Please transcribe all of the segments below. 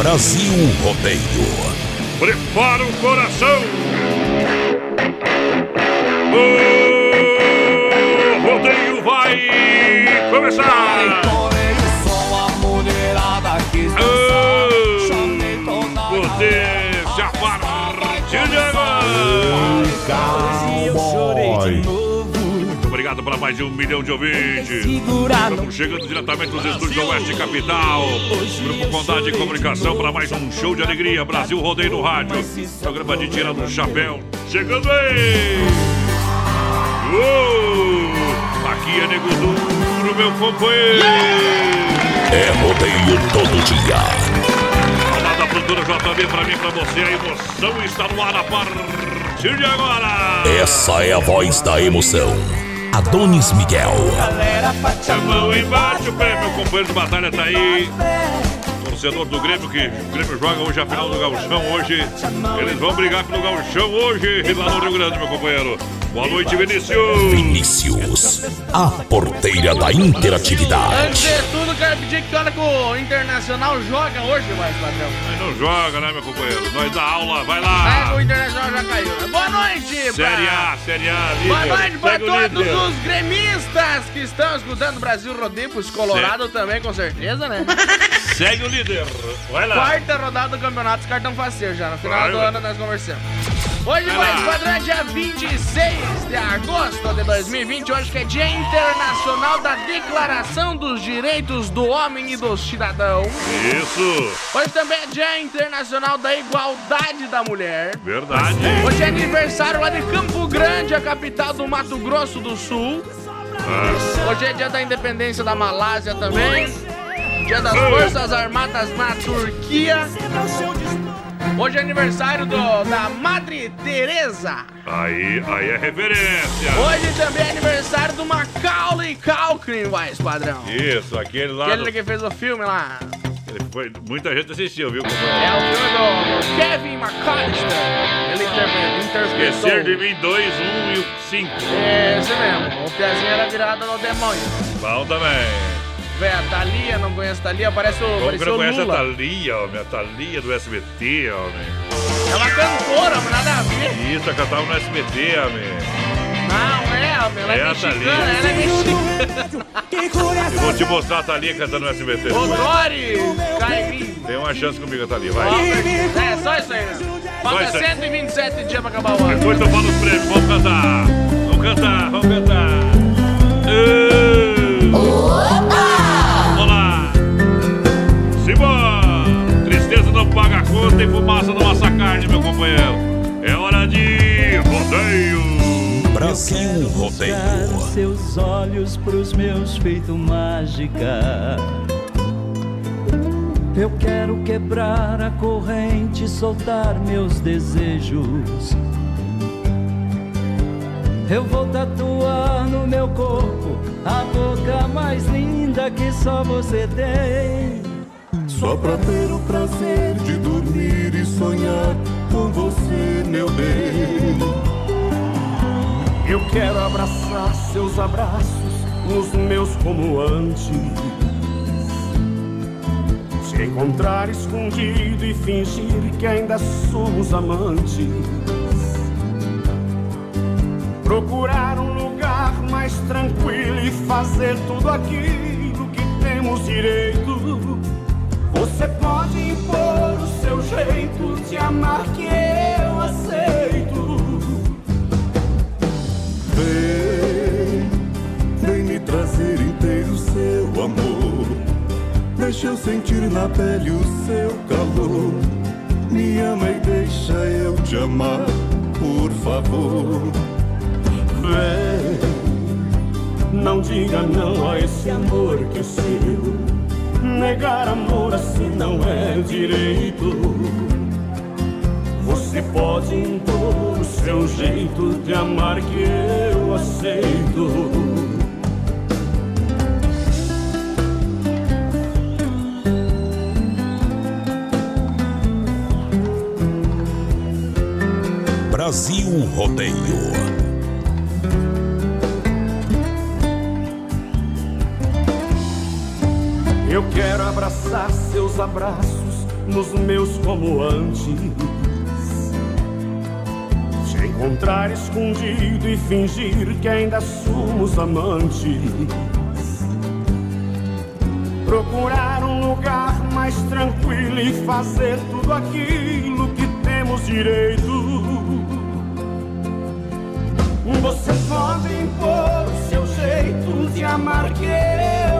Brasil Rodeio. Prepara o coração. O rodeio vai começar. Potência a partir de agora. Muito obrigado para mais de um milhão de ouvintes. Estamos chegando diretamente dos estúdios Oeste Capital. Grupo Condade de Comunicação para mais um show de alegria. Brasil Rodeio no Rádio. Programa de Tira do Chapéu. Chegando aí! Uou! Aqui é Nego Duro, meu companheiro. É rodeio todo dia. Olá da produtora JB para mim, para você. A emoção está no ar a partir de agora. Essa é a voz da emoção. Adonis Miguel. A mão embaixo, o prêmio, companheiro de batalha tá aí. Torcedor do Grêmio, que o Grêmio joga hoje a final do Gauchão. Hoje eles vão brigar pelo Gauchão hoje lá no Rio Grande, meu companheiro. Boa noite, Vinícius. Vinícius, a porteira da Antes interatividade. de tudo, quero pedir que olha que o Internacional joga hoje, mais padrão. Mas não joga, né, meu companheiro? Nós dá aula, vai É, lá. o Internacional já caiu. né? Boa noite, Série pra- A, Série A, líder. Boa noite pra Segue todos líder. os gremistas que estão escutando o Brasil Rodeio, os Colorado também, com certeza, né? Segue o líder. Vai lá. Quarta rodada do campeonato, os cartão faceiro já. No final Vai, do vai. ano nós conversamos. Hoje, mais padrão, é dia 26 de agosto de 2020. Hoje que é Dia Internacional da Declaração dos Direitos do Homem e do Cidadão. Isso. Hoje também é Dia Internacional da Igualdade da Mulher. Verdade. Hoje é aniversário lá de Campo Grande, a capital do Mato Grosso do Sul. Ah, Hoje é dia da independência da Malásia também. Dia das Forças Armadas na Turquia. Hoje é aniversário do- da Madre Teresa. aí, aí é referência. Hoje também é aniversário do Macaulay Culkin, vai, padrão. Isso, aquele lá. Aquele do- que fez o filme lá. foi- muita gente assistiu, viu, É o filme do Kevin McAllister. Ele interpre- interpretou. Esquecer de mim, 2, 1 e o 5. É, esse mesmo. O Piazinho era virado no demônio. Bom também. Véi, a Thalia, não conheço a Thalia, parece o, Como que parece não o conhece a Lula. Thalia, homem? A Thalia do SBT, homem. É uma cantora, mas nada a ver. Isso, ela cantava no SBT, homem. Não, é, homem, ela é, É a mexicana, Thalia. ela é mexicana. Eu vou te mostrar a Thalia cantando no SBT. Ô, depois. Dori, cai em mim. Tem uma chance comigo, Thalia, vai. É, só isso aí, né? Falta isso aí. 127 dias pra acabar o ano. Depois eu falo os prêmios, vamos cantar. Vamos cantar, vamos cantar. Ê! Conta e fumaça não assa carne, meu companheiro. É hora de rodeio. Brasil Rodeio. seus olhos pros meus feito mágica. Eu quero quebrar a corrente te soltar meus desejos. Eu vou tatuar no meu corpo a boca mais linda que só você tem. Só pra ter o prazer de dormir e sonhar com você, meu bem. Eu quero abraçar seus abraços, os meus como antes. Se encontrar escondido e fingir que ainda somos amantes. Procurar um lugar mais tranquilo e fazer tudo aquilo que temos direito. Você pode impor o seu jeito de amar que eu aceito. Vem, vem me trazer inteiro seu amor. Deixa eu sentir na pele o seu calor. Me ama e deixa eu te amar, por favor. Vem, não diga não a esse amor que é seu. Negar amor assim não é direito. Você pode impor o seu jeito de amar que eu aceito. Brasil Rodeio. Eu quero abraçar seus abraços nos meus como antes. Te encontrar escondido e fingir que ainda somos amantes. Procurar um lugar mais tranquilo e fazer tudo aquilo que temos direito. Você pode impor o seu jeito de amar que eu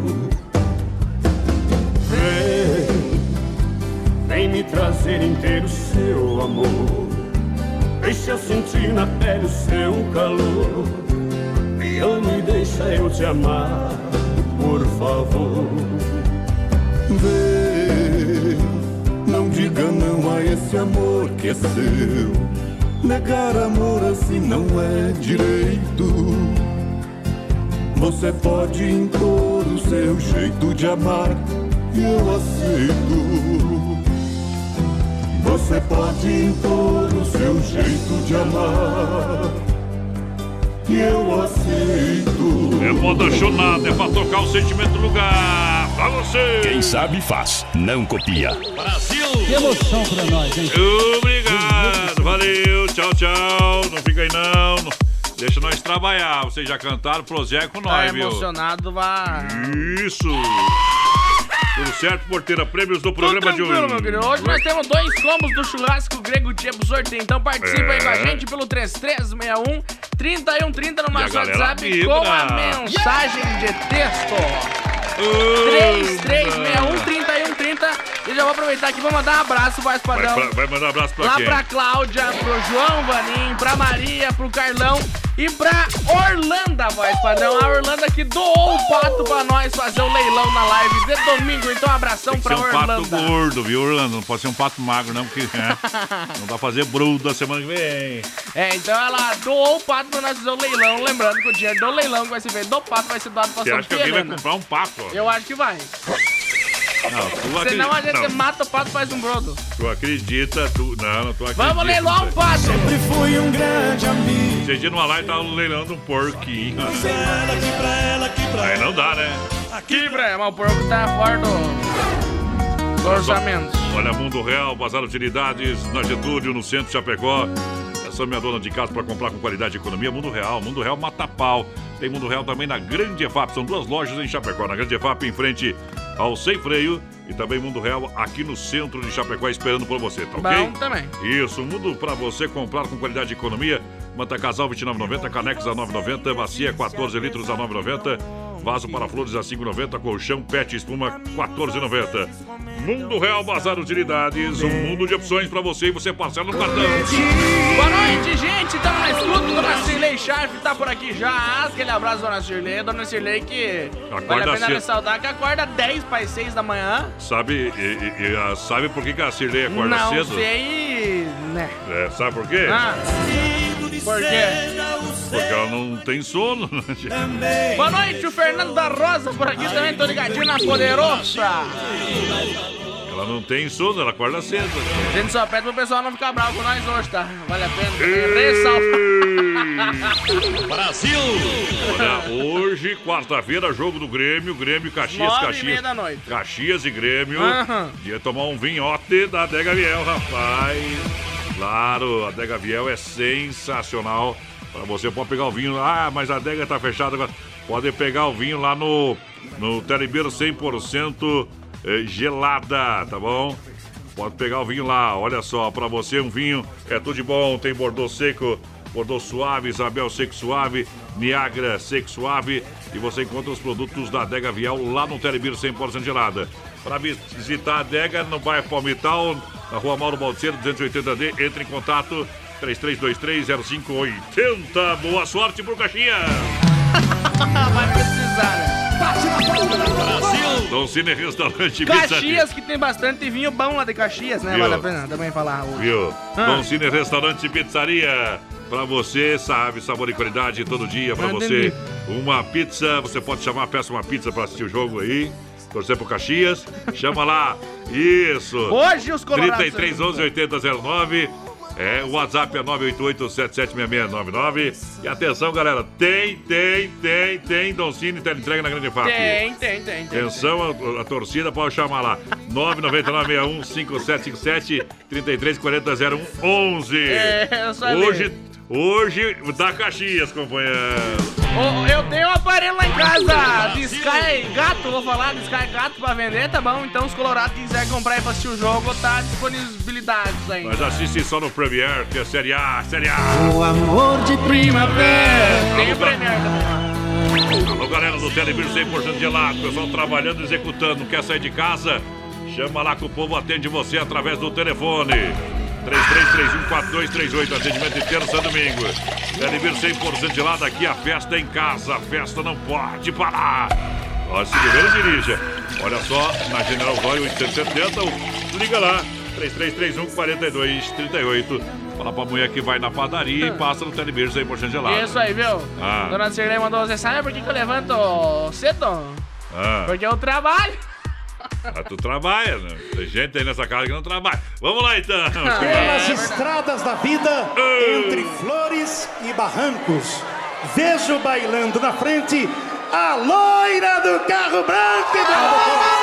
Vem me trazer inteiro seu amor. Deixa eu sentir na pele o seu calor. Me ama e deixa eu te amar, por favor. Vem, não diga não a esse amor que é seu. Negar amor assim não é direito. Você pode impor o seu jeito de amar e eu aceito. Você pode impor o seu jeito de amar e eu aceito. É moda chonada, é pra tocar o sentimento no lugar. Pra você! Quem sabe faz, não copia. Brasil! Que emoção pra nós, hein? Obrigado, valeu, tchau, tchau. Não fica aí não. Deixa nós trabalhar. Vocês já cantaram Projeto com nós, tá viu? emocionado, vai. Isso! Tudo certo, porteira? Prêmios do programa de hoje. Meu querido. Hoje nós temos dois combos do churrasco grego Tia pro sorteio. Então participa aí com a É. gente pelo 3361 3130 no E a nosso galera WhatsApp vibra. com a mensagem de texto. 3361 3130 E já vou aproveitar aqui, vou mandar um abraço, Vai, padrão. pra- vai mandar um abraço pra Lá quem? pra Cláudia, pro João Vanim, pra Maria, pro Carlão e pra Orlanda, voz padrão. A Orlanda que doou o pato pra nós fazer o leilão na live de domingo. Então, abração Tem que pra ser um pato Orlanda. gordo, viu, Orlando? Não pode ser um pato magro, não, porque né? não dá pra fazer bruto da semana que vem. É, então ela doou o pato pra nós fazer o leilão. Lembrando que o dinheiro do leilão que vai ser feito do pato vai ser doado pra Você acha que alguém vai comprar um pato? Eu acho que vai. Não, tu Senão a acredita. gente Não, mata o pato e faz um brodo. tu acredita, tu. Não, não, tu acredita. Vamos leiloar um pato! Sempre fui um grande amigo. Esse dia numa live tava leilando um porquinho. Aí não dá, né? Aqui, Brian, mas o porco tá fora do, do orçamento. Olha, Mundo Real, Bazar Utilidades, na Getúlio, no centro de Chapecó. Atenção, minha dona de casa, para comprar com qualidade e economia. Mundo Real, Mundo Real Mata Pau. Tem Mundo Real também na Grande EFAP. São duas lojas em Chapecó. Na Grande EFAP, em frente ao Sem Freio. E também Mundo Real aqui no centro de Chapecó, esperando por você, tá ok? Bom também. Isso, mundo para você comprar com qualidade e economia. Manta Casal 29,90, Canex a 9,90, Bacia 14 litros a 9,90. Vaso para flores a 5,90, colchão pet espuma 14,90. Mundo Real Bazar Utilidades, um mundo de opções para você e você parcela no cartão. Boa noite, gente. Estamos na escuta. Dona Cirlei Sharp tá por aqui já. Aquele abraço, Dona Cirlei. Dona Cirlei que Acorda vale a pena cedo. ressaltar que acorda 10 para 6 da manhã. Sabe, e- e- e, ah, sabe por que, que a Cirlei acorda Não cedo? sei, né? É, sabe por quê? Ah, por quê? Porque ela não tem sono. Boa noite, o Fernando da Rosa por aqui também. Tô ligadinho na Poderosa. ela não tem sono, ela acorda cedo. A gente só pede pro pessoal não ficar bravo com nós hoje, tá? Vale a pena ressaltar. Brasil! Olha, hoje, quarta-feira, jogo do Grêmio, Grêmio, Caxias, Nove e Caxias. meia da noite. Caxias e Grêmio. Aham. Ia tomar um vinhote da Adega Viel, rapaz. Claro, a Adega Viel é sensacional. Para você pode pegar o vinho. Ah, mas a adega tá fechada agora. Pode pegar o vinho lá no, no Telebeiro 100% eh, gelada, tá bom? Pode pegar o vinho lá, olha só, para você um vinho é tudo de bom, tem Bordeaux seco, Bordeaux suave, Isabel seco suave, Niagara seco suave e você encontra os produtos da Adega Vial lá no Telebir 100% gelada. Para visitar a adega no bairro Palmital, na rua Mauro Balseiro 280D, entre em contato 33230580. Boa sorte pro Caxias! Vai precisar, né? Dom Cine Restaurante. Caxias, que tem bastante vinho bom lá de Caxias, né? Viu? Vale a pena também falar hoje. Viu? Ah. Dom Cine Restaurante Pizzaria. Pra você, sabe, sabor e qualidade todo dia. Pra você, uma pizza. Você pode chamar, peça uma pizza pra assistir o jogo aí. Torcer pro Caxias. Chama lá. Isso. Hoje os colorados... 33 11 8009. É, o WhatsApp é 988-776699. E atenção, galera, tem, tem, tem, tem Doncini Teleentrega na Grande FAP. Tem, tem, tem, tem. Atenção, a, a torcida pode chamar lá. 999-61-5777 3340-0111. É, eu sabia. Hoje, hoje, da Caxias, companheiro. Ô, eu tenho um aparelho lá em casa de Sky Gato, vou falar de Sky Gato pra vender, tá bom? Então os colorados que quiserem comprar e pra assistir o jogo, tá disponibilidades aí. Mas assiste só no Premiere, que é Série A, Série A. O amor de primavera. Tem o Premier também. Alô, galera do Telebir 100% gelado. Pessoal trabalhando, executando. Quer sair de casa? Chama lá que o povo atende você através do telefone. 33314238, atendimento de terça a domingo. Telebir 100% gelado, aqui a festa é em casa. A festa não pode parar. Ó, se beber, dirija. Olha só, na General Zóio 870, liga lá. 33314238. Fala pra mulher que vai na padaria e passa no Telebir 100% gelado. Isso aí, viu? Ah. Dona Cirlei mandou, você sabe por que, que eu levanto cedo? Ah. Porque eu trabalho. Ah, tu trabalha, né? Tem gente aí nessa casa que não trabalha. Vamos lá então. Pelas estradas da vida, entre flores e barrancos, vejo bailando na frente a loira do carro branco. Eduardo Costa.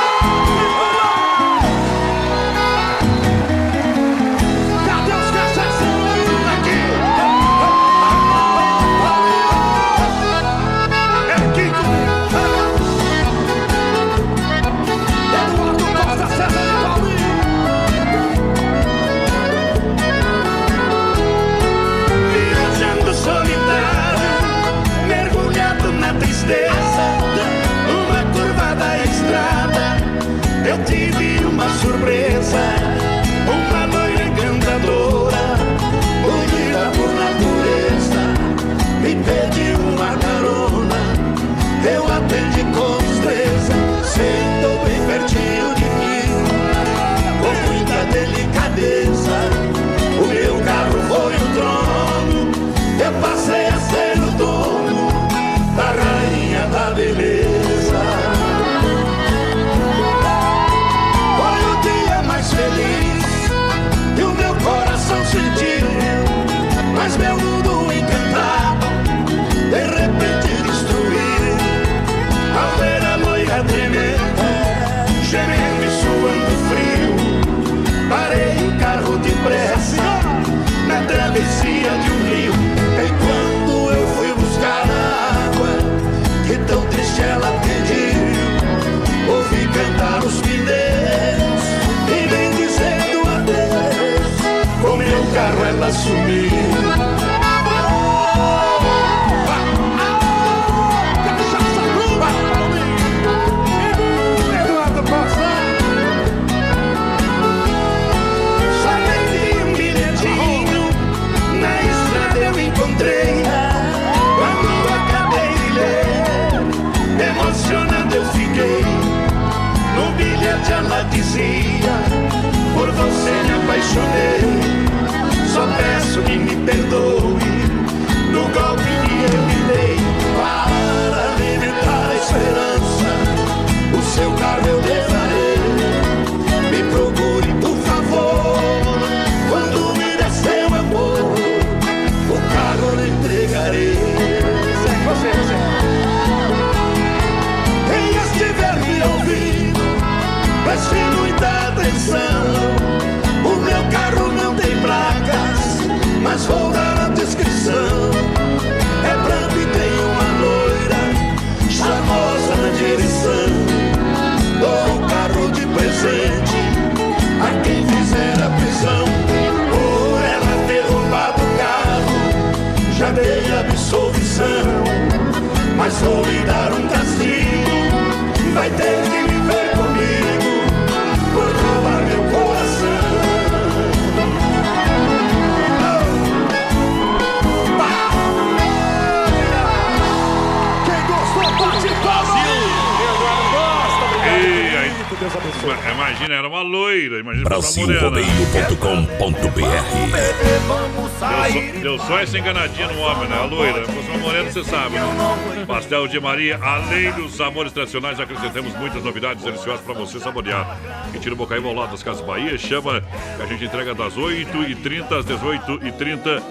Além dos sabores tradicionais, acrescentamos muitas novidades deliciosas para você saborear. E tira o Bocaíba ao lado das Casas Bahia. Chama que a gente entrega das 8h30 às 18h30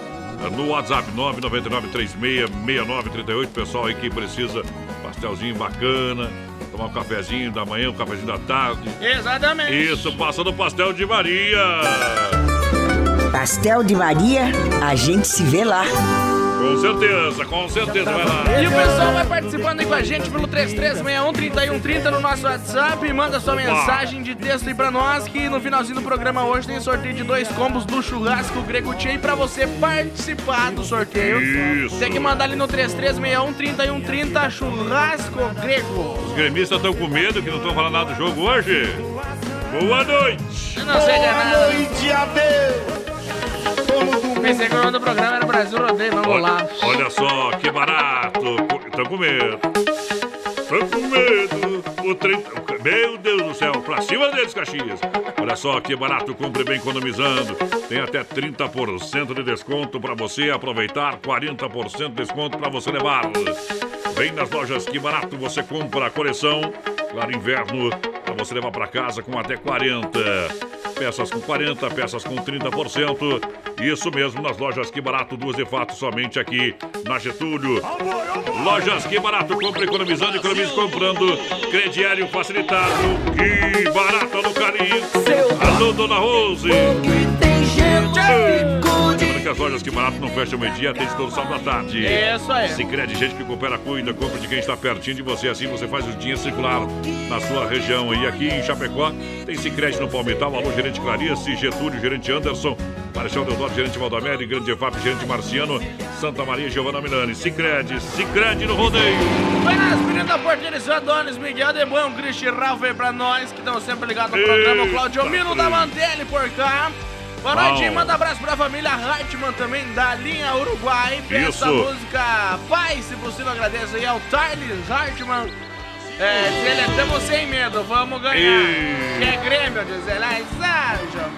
no WhatsApp 999-366938. Pessoal aí que precisa pastelzinho bacana, tomar um cafezinho da manhã, um cafezinho da tarde. Exatamente. Isso, passa no Pastel de Maria. Pastel de Maria, a gente se vê lá. Com certeza, com certeza. Vai lá. E o pessoal vai participando aí com a gente pelo 3361-3130 no nosso WhatsApp. Manda sua mensagem de texto aí pra nós, que no finalzinho do programa hoje tem sorteio de dois combos do churrasco Grego Tchê pra você participar do sorteio. Isso. Tem que mandar ali no 3361-3130 churrasco grego. Os gremistas estão com medo que não estão falando nada do jogo hoje. Boa noite. Eu não sei de Boa nada. noite, adeus. Pensei que o nome do programa era Brasil Rodeio, vamos lá. Olha, olha só, que barato. Estão com medo. Estão com medo. O 30... Meu Deus do céu, pra cima deles, Caxias. Olha só que barato, compre bem economizando. Tem até 30% de desconto para você aproveitar, 40% de desconto para você levar. Vem nas lojas Que Barato, você compra a coleção. Claro, inverno, para você levar para casa com até 40. Peças com 40, peças com 30%. Isso mesmo, nas lojas Que Barato, duas de fato, somente aqui na Getúlio. Lojas Que Barato, compra economizando, economiza comprando. Crediário facilitado. Que barato no carinho. Alô, Dona Rose. Lembrando que as lojas Que Barato não fecham meio-dia, atende todo sábado à tarde. Isso aí. Se crede gente que coopera, cuida, compra de quem está pertinho de você. Assim você faz o dinheiro circular na sua região. E aqui em Chapecó tem Sicredi no Palmital, alô, gerente Clarice, Getúlio, gerente Anderson, Marechal Deodoro, gerente Valdomero, Grande EFAP, gerente Marciano, Santa Maria, Giovana Milani. Sicredi, Sicredi no rodeio. Vai nas meninas da Porteira Adonis, Miguel de Bom, Cristi Ralph aí pra nós, que estão sempre ligados no programa. O Claudio Mino da Cris. Mantelli por cá. Boa noite, Bom. manda abraço pra família Hartmann também, da linha Uruguai. Peça a música Pai, se possível, agradeço aí ao Thales Hartmann. É, ele, estamos sem medo, vamos ganhar. Ei. Que é Grêmio, diz ele. Ai.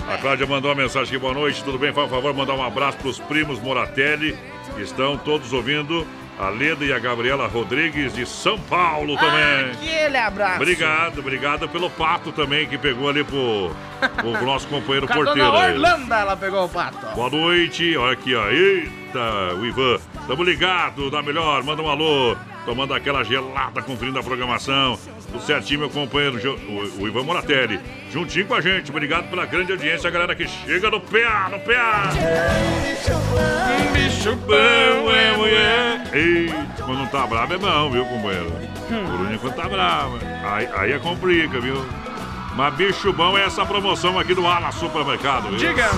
A Cláudia mandou uma mensagem aqui, boa noite, tudo bem? Por favor, mandar um abraço para os primos Moratelli, que estão todos ouvindo. A Leda e a Gabriela Rodrigues de São Paulo também. Aquele abraço. Obrigado, obrigado pelo pato também que pegou ali pro, pro nosso companheiro Com a porteiro. aí. Orlando, ela pegou o pato. Boa noite, olha aqui, ó. Eita, o Ivan. Tamo ligado, dá melhor, manda um alô. Tomando aquela gelada, conferindo a programação. Tudo certinho, meu companheiro, o, o Ivan Moratelli. Juntinho com a gente, obrigado pela grande audiência, a galera que chega no PA, no PA. Um bicho bom é mulher. Eita, quando não tá bravo é bom, viu, companheiro? Por único quando tá bravo. Aí, aí é complica, viu? Mas bicho bom é essa promoção aqui do Ala Supermercado. Viu? Diga!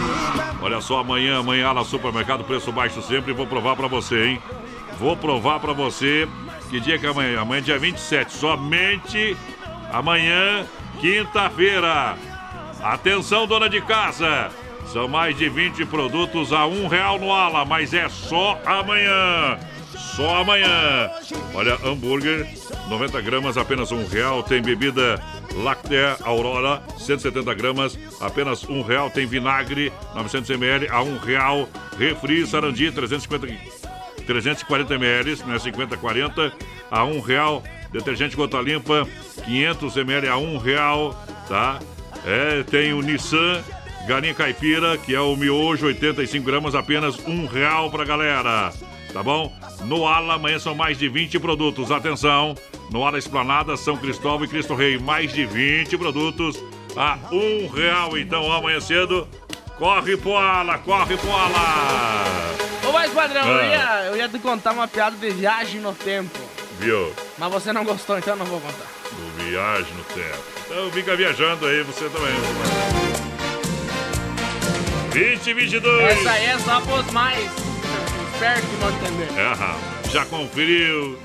Olha só, amanhã, amanhã Ala Supermercado, preço baixo sempre. Vou provar pra você, hein? Vou provar pra você. Que dia que é amanhã? Amanhã é dia 27. Somente amanhã, quinta-feira. Atenção, dona de casa. São mais de 20 produtos a um real no ala, mas é só amanhã. Só amanhã. Olha, hambúrguer, 90 gramas, apenas um real. Tem bebida láctea Aurora, 170 gramas, apenas um real. Tem vinagre, 900 ml, a um real. Refri Sarandi, 350 340 ml, né, 50 40 a um real. Detergente gota limpa, 500 ml a um real, tá? É, tem o Nissan Galinha caipira, que é o miojo, 85 gramas, apenas um real pra galera. Tá bom? No Ala, amanhã são mais de 20 produtos. Atenção! No Ala Esplanada, São Cristóvão e Cristo Rei, mais de 20 produtos a um real. Então, amanhã cedo, corre pro Ala, corre pro Ala! Ô, mas padrão, Ah. eu, ia, eu ia te contar uma piada de viagem no tempo. Viu? Mas você não gostou, então eu não vou contar. Do Viagem no Tempo. Então fica viajando aí, você também. 2022. Essa aí é só pros mais espertos que vão entender. Aham. Já conferiu?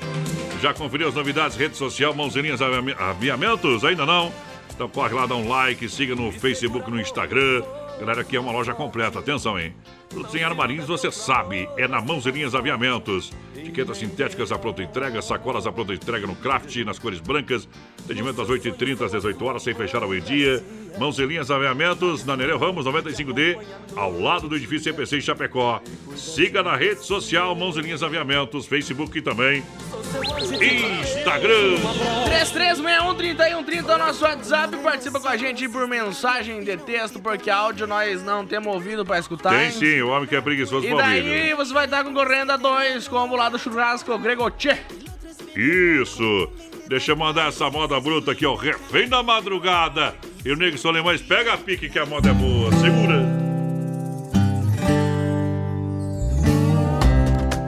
Já conferiu as novidades? Rede social, mãozinhas aviame- aviamentos? Ainda não? Então corre lá, dá um like, siga no Facebook, no Instagram. Galera, aqui é uma loja completa, atenção, hein? Produtos em armarinhos, você sabe, é na Mãozinhas Aviamentos. Etiquetas sintéticas à pronta entrega, sacolas à pronta entrega no craft, nas cores brancas. Atendimento às 8h30, às 18 horas, sem fechar ao meio-dia. Mãozinhas Aviamentos, na Nereu Ramos 95D, ao lado do edifício CPC em Chapecó. Siga na rede social Mãozinhas Aviamentos, Facebook e também Instagram. 33613130 é o nosso WhatsApp. Participa com a gente por mensagem de texto, porque áudio nós não temos ouvido pra escutar. Tem sim, o homem que é preguiçoso E pra ouvir. daí você vai estar concorrendo a dois combo lá do churrasco Gregoche. Isso! Deixa eu mandar essa moda bruta aqui, ó. Refém da madrugada. E o Nego Solimões pega a pique que a moda é boa. Segura!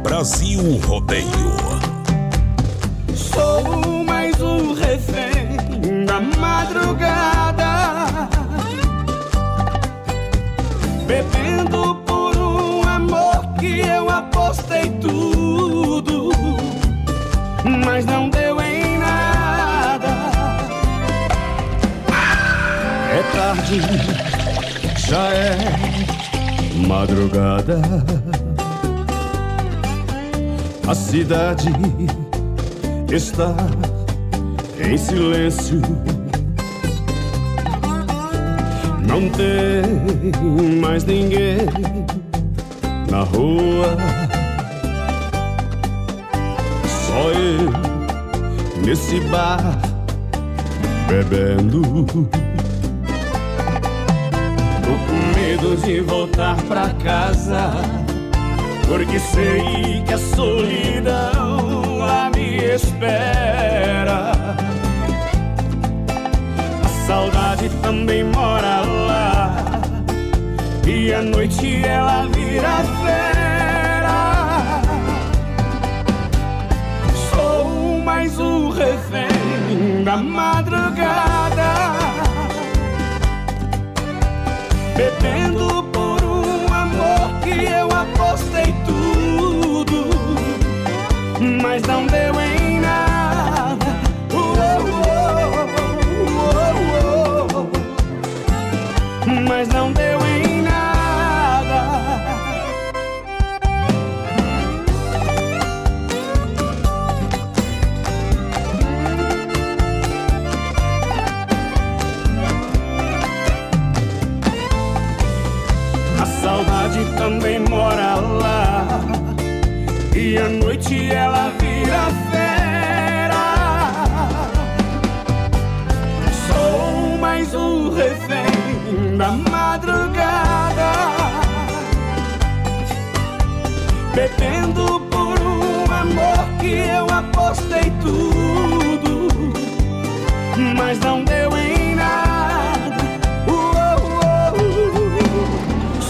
Brasil Rodeio. Sou mais um refém da madrugada, bebendo por um amor que eu apostei tudo, mas não tarde, já é madrugada. A cidade está em silêncio. Não tem mais ninguém na rua. Só eu nesse bar bebendo. Medo de voltar pra casa. Porque sei que a solidão lá me espera. A saudade também mora lá. E à noite ela vira fera. Sou mais um refém da madrugada. Bebendo por um amor que eu apostei tudo, mas não deu em nada. Mas não Bebendo por um amor que eu apostei tudo. Mas não deu em nada. Uou, uou.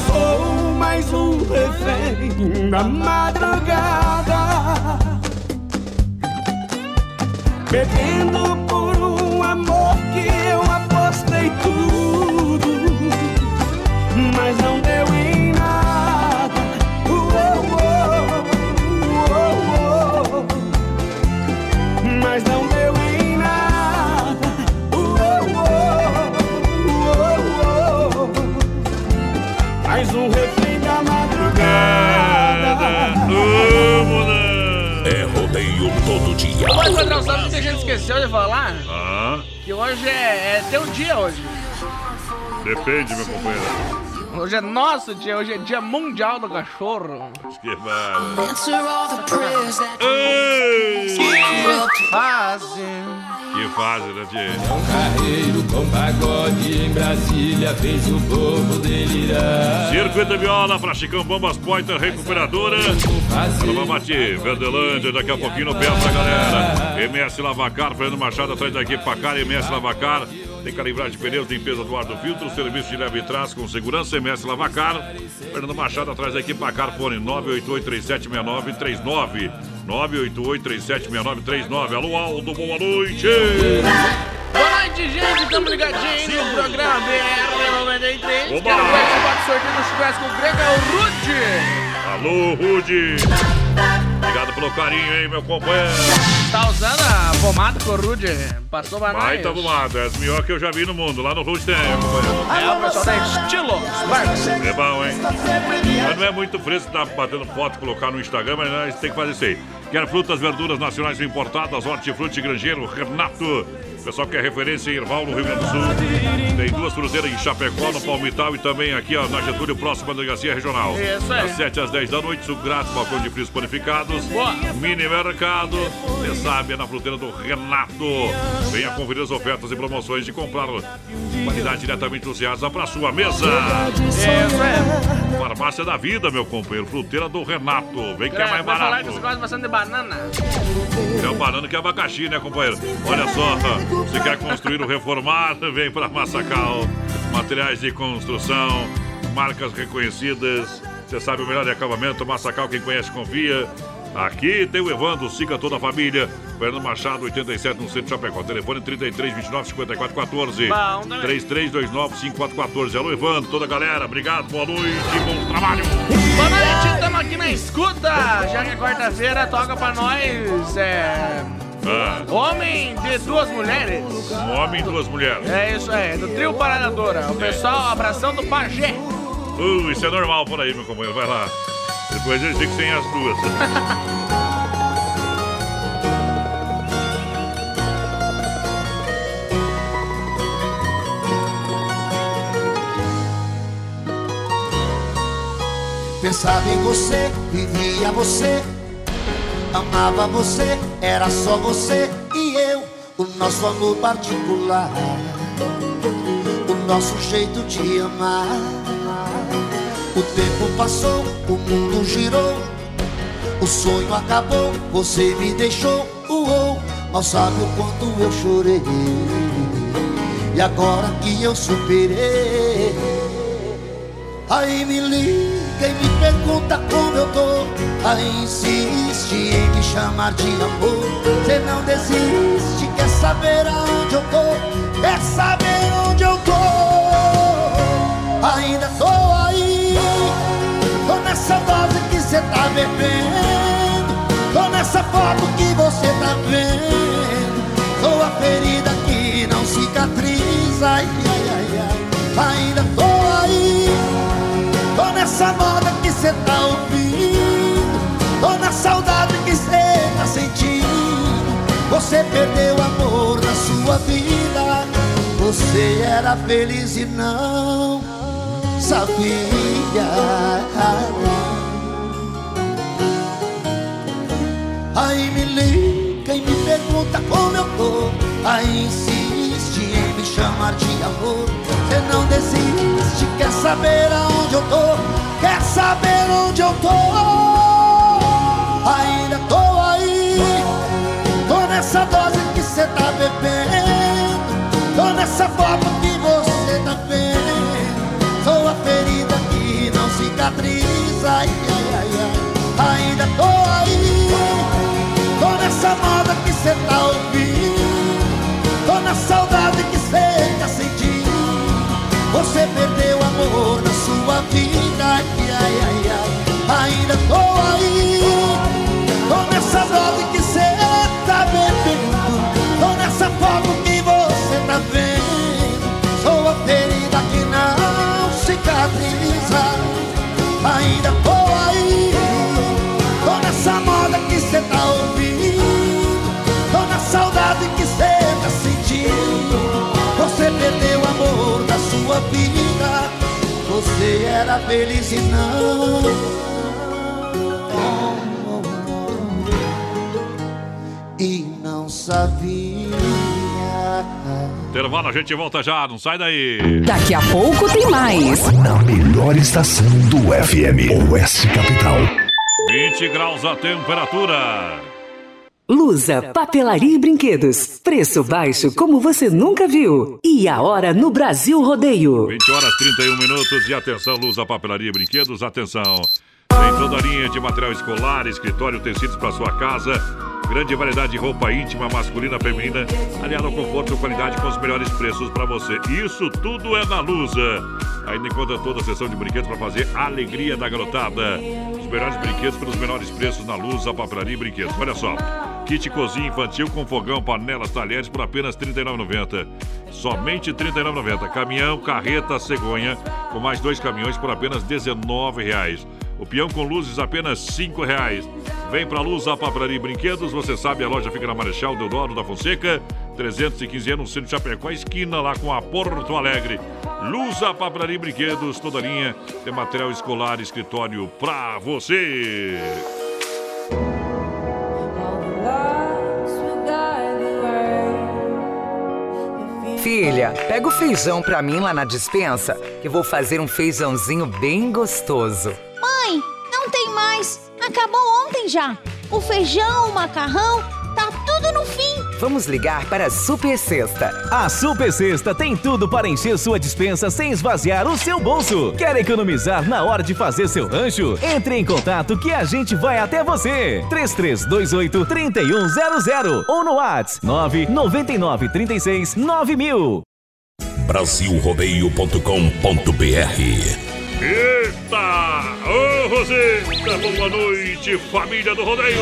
Sou mais um refém da madrugada. Bebendo por todo dia. Mas, Padrão, sabe o que a gente esqueceu de falar? Ah, Que hoje é, é teu dia hoje. depende, meu companheiro. Hoje é nosso dia, hoje é dia mundial do cachorro. Que vale. Fazem. Que fase, né, Tchê? Carreiro com pagode em Brasília fez o povo delirar. Circuito Viola pra Chicão Bombas Pointer Recuperadora. Alô, Mati, Verdelândia, daqui a pouquinho no pé pra galera. MS Lavacar, Fernando Machado atrás da equipe Pacar, MS Lavacar. Tem calibragem de pneus, limpeza do ar do filtro, serviço de leve e trás com segurança, MS Lavacar. Fernando Machado atrás da equipe Pacar, fone 988-376939. 988-376939. Alô, Aldo, boa noite. Boa noite, gente. Estamos ligadinhos no programa BR-93. Oba! Quero participar do sorteio do churrasco grego é o Rude. Alô, Rude. Obrigado pelo carinho, hein, meu companheiro. Tá usando a pomada que o Rude passou pra nós? Vai, tá arrumado. É as melhores que eu já vi no mundo. Lá no Rude tem, companheiro. É o pessoal da Estilo Sparks. É bom, hein? Mas não é muito fresco estar batendo foto e colocar no Instagram, mas nós tem que fazer isso aí. Quer frutas, verduras nacionais importadas, hortifruti grangeiro, Renato. O pessoal quer referência em Irval, no Rio Grande do Sul. Tem duas fruteiras em Chapecó, no Palmital e também aqui ó, na Getúlio, próxima delegacia regional. Isso aí. Das 7 às 10 da noite, suco grátis, balcão de frios panificados. Boa. Mini mercado. Você sabe, é na fruteira do Renato. Venha conferir as ofertas e promoções de comprar qualidade diretamente do Ceasa para sua mesa. Isso é. Farmácia da Vida, meu companheiro. Fruteira do Renato. Vem que é mais Vai falar que barato. você gosta bastante de banana. É o banana que é abacaxi, né, companheiro? Olha só, você quer construir ou reformar? Vem para Massacal. Materiais de construção, marcas reconhecidas. Você sabe o melhor de acabamento. Massacal, quem conhece, confia. Aqui tem o Evandro, siga toda a família. Fernando Machado, 87, no centro de Chapecó. Telefone 33 29 54 14. Bom também. 3329 5414. Alô, Evandro, toda a galera. Obrigado, boa noite, bom trabalho. Boa noite, estamos aqui na escuta. Já que é quarta-feira, toca pra nós. É. Ah, Homem de duas mulheres. um homem e duas mulheres. É isso aí, do trio Paradadora. O pessoal abraçando o Pajé. Uh, isso é normal por aí, meu companheiro. Vai lá. Depois eles ficam sem as duas. Pensava em você, vivia você, amava você, era só você e eu, o nosso amor particular, o nosso jeito de amar. O tempo passou, o mundo girou, o sonho acabou, você me deixou, uou, mal sabe o quanto eu chorei. E agora que eu superei, aí me liga e me pergunta como eu tô. Aí insiste chamar de amor. Você não desiste, quer saber aonde eu tô? Quer saber onde eu tô? Ainda tô aí, tô nessa dose que você tá bebendo. Tô nessa foto que você tá vendo. Tô a ferida que não cicatriza. Ai, ai, ai, ai. Ainda tô aí. Tô nessa moda que cê tá ouvindo Tô na saudade tá sentindo Você perdeu amor na sua vida. Você era feliz e não sabia. Aí me liga e me pergunta como eu tô. Aí insiste em me chamar de amor. Você não desiste, quer saber aonde eu tô? Quer saber onde eu tô? Ainda Tô nessa dose que cê tá bebendo. Tô nessa foto que você tá vendo. Sou a ferida que não cicatriza. Ai, ai, ai, ai. Ainda tô aí. Tô nessa moda que cê tá ouvindo. Tô na saudade que cê tá sentindo. Você perdeu amor na sua vida. Ai, ai, ai. Ainda tô aí brisa ainda por aí. Toda essa moda que cê tá ouvindo Toda a saudade que cê tá sentindo. Você perdeu o amor da sua vida Você era feliz e não. E não sabia. Intervalo, a gente volta já, não sai daí. Daqui a pouco tem mais. Na melhor estação do FM, Oeste Capital. 20 graus a temperatura. Lusa, papelaria e brinquedos. Preço baixo como você nunca viu. E a hora no Brasil Rodeio. 20 horas 31 minutos e atenção, Lusa, papelaria e brinquedos, atenção. Tem toda a linha de material escolar, escritório, tecidos para sua casa. Grande variedade de roupa íntima, masculina, feminina, aliado ao conforto e qualidade com os melhores preços para você. Isso tudo é na Lusa. Ainda encontra toda a seção de brinquedos para fazer a alegria da garotada. Os melhores brinquedos pelos menores preços na Lusa, papelaria e brinquedos. Olha só. Kit cozinha infantil com fogão, panelas, talheres por apenas R$ 39,90. Somente R$ 39,90. Caminhão, carreta, cegonha, com mais dois caminhões por apenas R$ 19,00. O peão com luzes apenas R$ 5,00. Vem pra Luz, a e Brinquedos. Você sabe, a loja fica na Marechal Deodoro da Fonseca, 315 anos, no centro de Chapecó, esquina lá com a Porto Alegre. Luz, a e Brinquedos, toda linha de material escolar, escritório pra você. Filha, pega o feijão pra mim lá na dispensa, que vou fazer um feijãozinho bem gostoso. Mãe, não tem mais. Acabou ontem já. O feijão, o macarrão, tá tudo no fim. Vamos ligar para a Super Sexta. A Super Sexta tem tudo para encher sua dispensa sem esvaziar o seu bolso. Quer economizar na hora de fazer seu rancho? Entre em contato que a gente vai até você. 3328 3100 ou no WhatsApp 999 36 9000. Brasilrodeio.com.br Eita! Ô, Roseta! Boa noite, família do rodeio!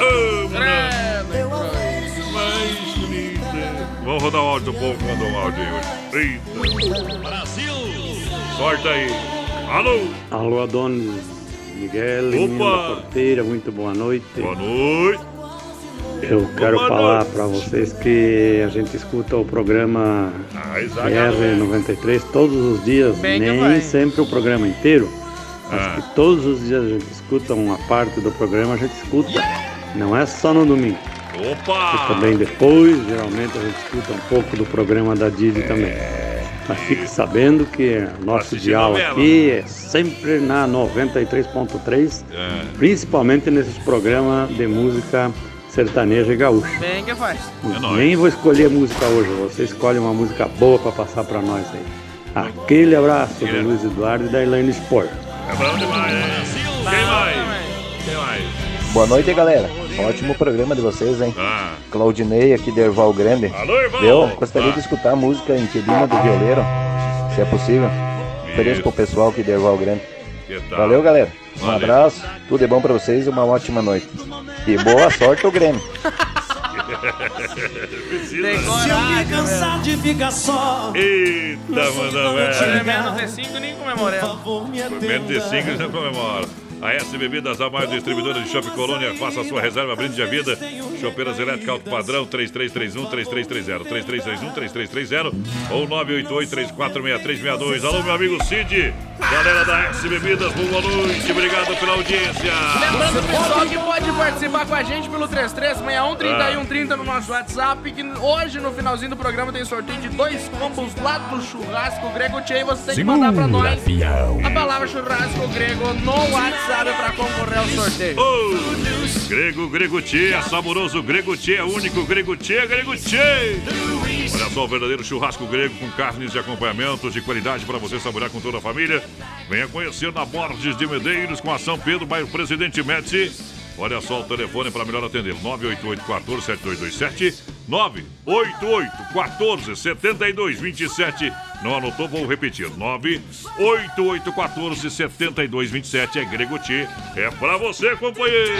Amo! Mais bonita! Vamos rodar o áudio do povo, mandou um áudio aí hoje. Eita! Brasil! Sorte aí! Alô! Alô, Adonis Miguel, Opa! da porteira, muito boa noite. Boa noite! Eu quero Boa falar para vocês que a gente escuta o programa Ah, exagerou. BR93 todos os dias, Bem nem sempre o programa inteiro, mas Ah. que todos os dias a gente escuta uma parte do programa, a gente escuta. Não é só no domingo. Opa! Também depois, geralmente a gente escuta um pouco do programa da Didi É. também. Mas fique sabendo que o nosso dial aqui é sempre na 93.3, É. principalmente nesses programas de música sertaneja e gaúcha. Bem que faz. É nóis. Nem vou escolher música hoje, você escolhe uma música boa para passar para nós aí. Aquele abraço do Luiz Eduardo e da Elaine Sport. É bom demais, hein? Quem mais? Quem mais? Boa noite, galera. Ótimo programa de vocês, hein? Ah. Claudinei aqui de Erval Grande. Alô! Eu gostaria Ah. de escutar a música Inquilino do Violeiro, se é possível. Ofereço Isso. pro pessoal aqui de Erval Grande. Valeu, galera. Um Valeu. abraço, tudo de bom pra vocês e uma ótima noite. E boa sorte ao Grêmio. Precisa. Tem né? coragem, Cansar de ficar só. Eita, manda velho. Foi velho. menos de 5, nem comemorando. Por menos de 5 já comemora. A S Bebidas, a mais distribuidora de Shopping Colônia, faça a sua reserva, brinde de vida. Chopeiras elétricas alto padrão, 3331-3330, 3331-3330 ou 988-346362. Alô, meu amigo Cid, galera da S Bebidas, boa noite, obrigado pela audiência. Lembrando, pessoal, que pode participar com a gente pelo 3361-3130 no nosso WhatsApp, que hoje, no finalzinho do programa, tem sorteio de dois combos lá do churrasco grego Tchê, você tem que mandar pra nós a palavra churrasco grego no WhatsApp pra concorrer ao sorteio. Ô, Grego, é saboroso Grego Tchê, é único Grego Tchê, Grego Tchê. Olha só, o verdadeiro churrasco grego com carnes e acompanhamentos de qualidade para você saborear com toda a família. Venha conhecer na Borges de Medeiros com a São Pedro, bairro Presidente Médici. Olha só o telefone para melhor atender: 988 14 7227 988 14 7227 Não anotou? Vou repetir: 988 14 7227 é Grego Tchê. É pra você, companheiro.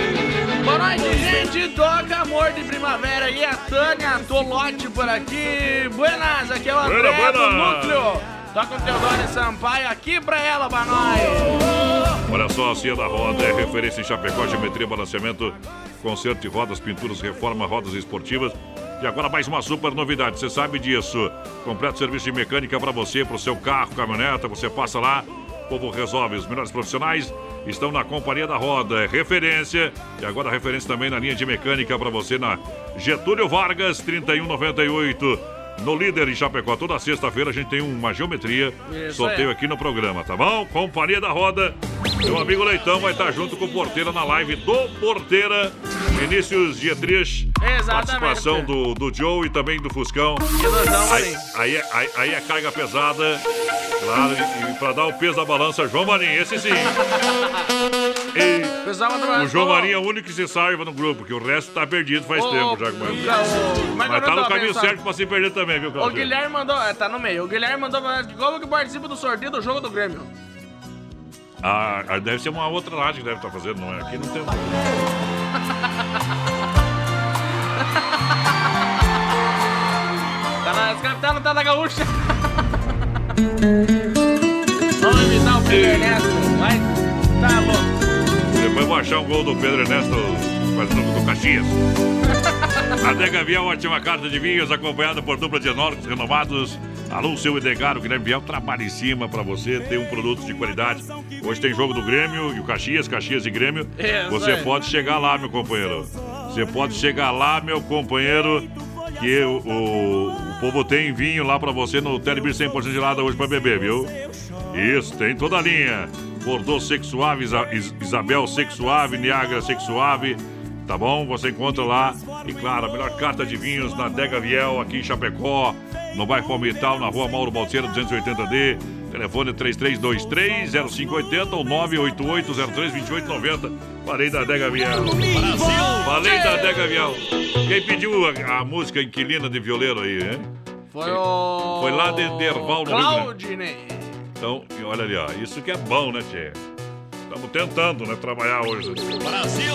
Boa noite, gente. Toca Amor de Primavera e a Tânia Tolote por aqui. Buenas, aqui é o André Buena, do buena. Núcleo. Toca o Teodoro Sampaio aqui pra ela, pra nós. Olha só, a Cia da Roda é referência em Chapecó, geometria, balanceamento, conserto de rodas, pinturas, reforma, rodas esportivas. E agora mais uma super novidade, você sabe disso. Completo serviço de mecânica para você, para o seu carro, caminhoneta, você passa lá, o povo resolve. Os melhores profissionais estão na Companhia da Roda, é referência. E agora referência também na linha de mecânica para você na Getúlio Vargas, 3198 no líder em Chapecó. Toda sexta-feira a gente tem uma geometria Isso sorteio aí. aqui no programa, tá bom? Companhia da Roda. Meu amigo Leitão vai estar junto com o Porteira na live do Porteira. Vinícius Dietrich. Exatamente. Participação do, do Joe e também do Fuscão. Ilusão, Aí, aí, é- aí, aí é carga pesada. Claro, e, e pra dar o peso da balança, João Marinho, esse sim. E o João Marinho é o único que se salva no grupo, que o resto tá perdido faz Ô, tempo já com o- ele. o- Mas eu tá não no caminho certo pra se perder também, viu, O Claudio? Guilherme mandou. é, Tá no meio. O Guilherme mandou como que participa do sorteio do jogo do Grêmio. Ah, deve ser uma outra rádio que deve estar fazendo, não é? Aqui não tem. Tá na capitana, tá na gaúcha. Vamos imitar o Pedro Ernesto. Vai. Depois vou achar um gol do Pedro Ernesto fazendo do Caxias. Adega Viel, ótima carta de vinhos, acompanhada por dupla de enormes renovados. Alô, seu Edgar, o Guilherme Viel trabalha em cima pra você ter um produto de qualidade. Hoje tem jogo do Grêmio e o Caxias, Caxias e Grêmio. Isso Você pode chegar lá, meu companheiro. Você pode chegar lá, meu companheiro, que o, o, o povo tem vinho lá pra você no Telebir 100% gelada hoje pra beber, viu? Isso, tem toda a linha. Bordeaux Sexuave, Isa- Is- Isabel Sexuave, Niagara Sexuave. Tá bom? Você encontra lá. E claro, a melhor carta de vinhos na Dega Viel, aqui em Chapecó, no bairro Palmital, na rua Mauro Balseiro, 280D. Telefone 3323-0580 ou 988-03-2890. Falei da Dega Viel. Falei da Dega Viel. Quem pediu a, a música Inquilina de Violeiro aí, hein? Foi o. Foi lá de Derval, no Rio Grande. Então, e olha ali, ó. Isso que é bom, né, Tchê? Estamos tentando, né, trabalhar hoje. Brasil!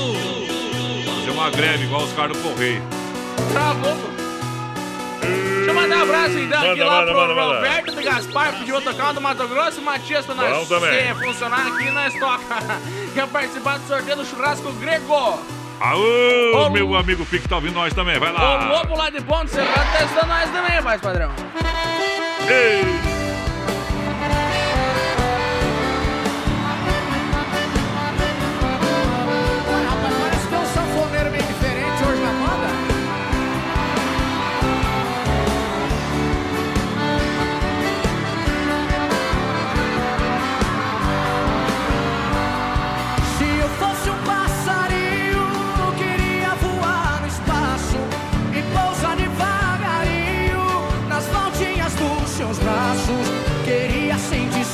Fazer uma greve igual os caras do Correio. Travou, pô. Deixa eu mandar um abraço então aqui Manda, lá manda, pro manda, manda. Roberto de Gaspar, pediu tocar o do Mato Grosso e Matias pra nós Bom ser funcionário aqui nós toca. Quer participar do sorteio do churrasco grego? Aô, Ô, meu amigo Fique tá ouvindo nós também, vai O lá. Lobo lá de Ponte Serrano tá estando nós também, paz padrão. Ei!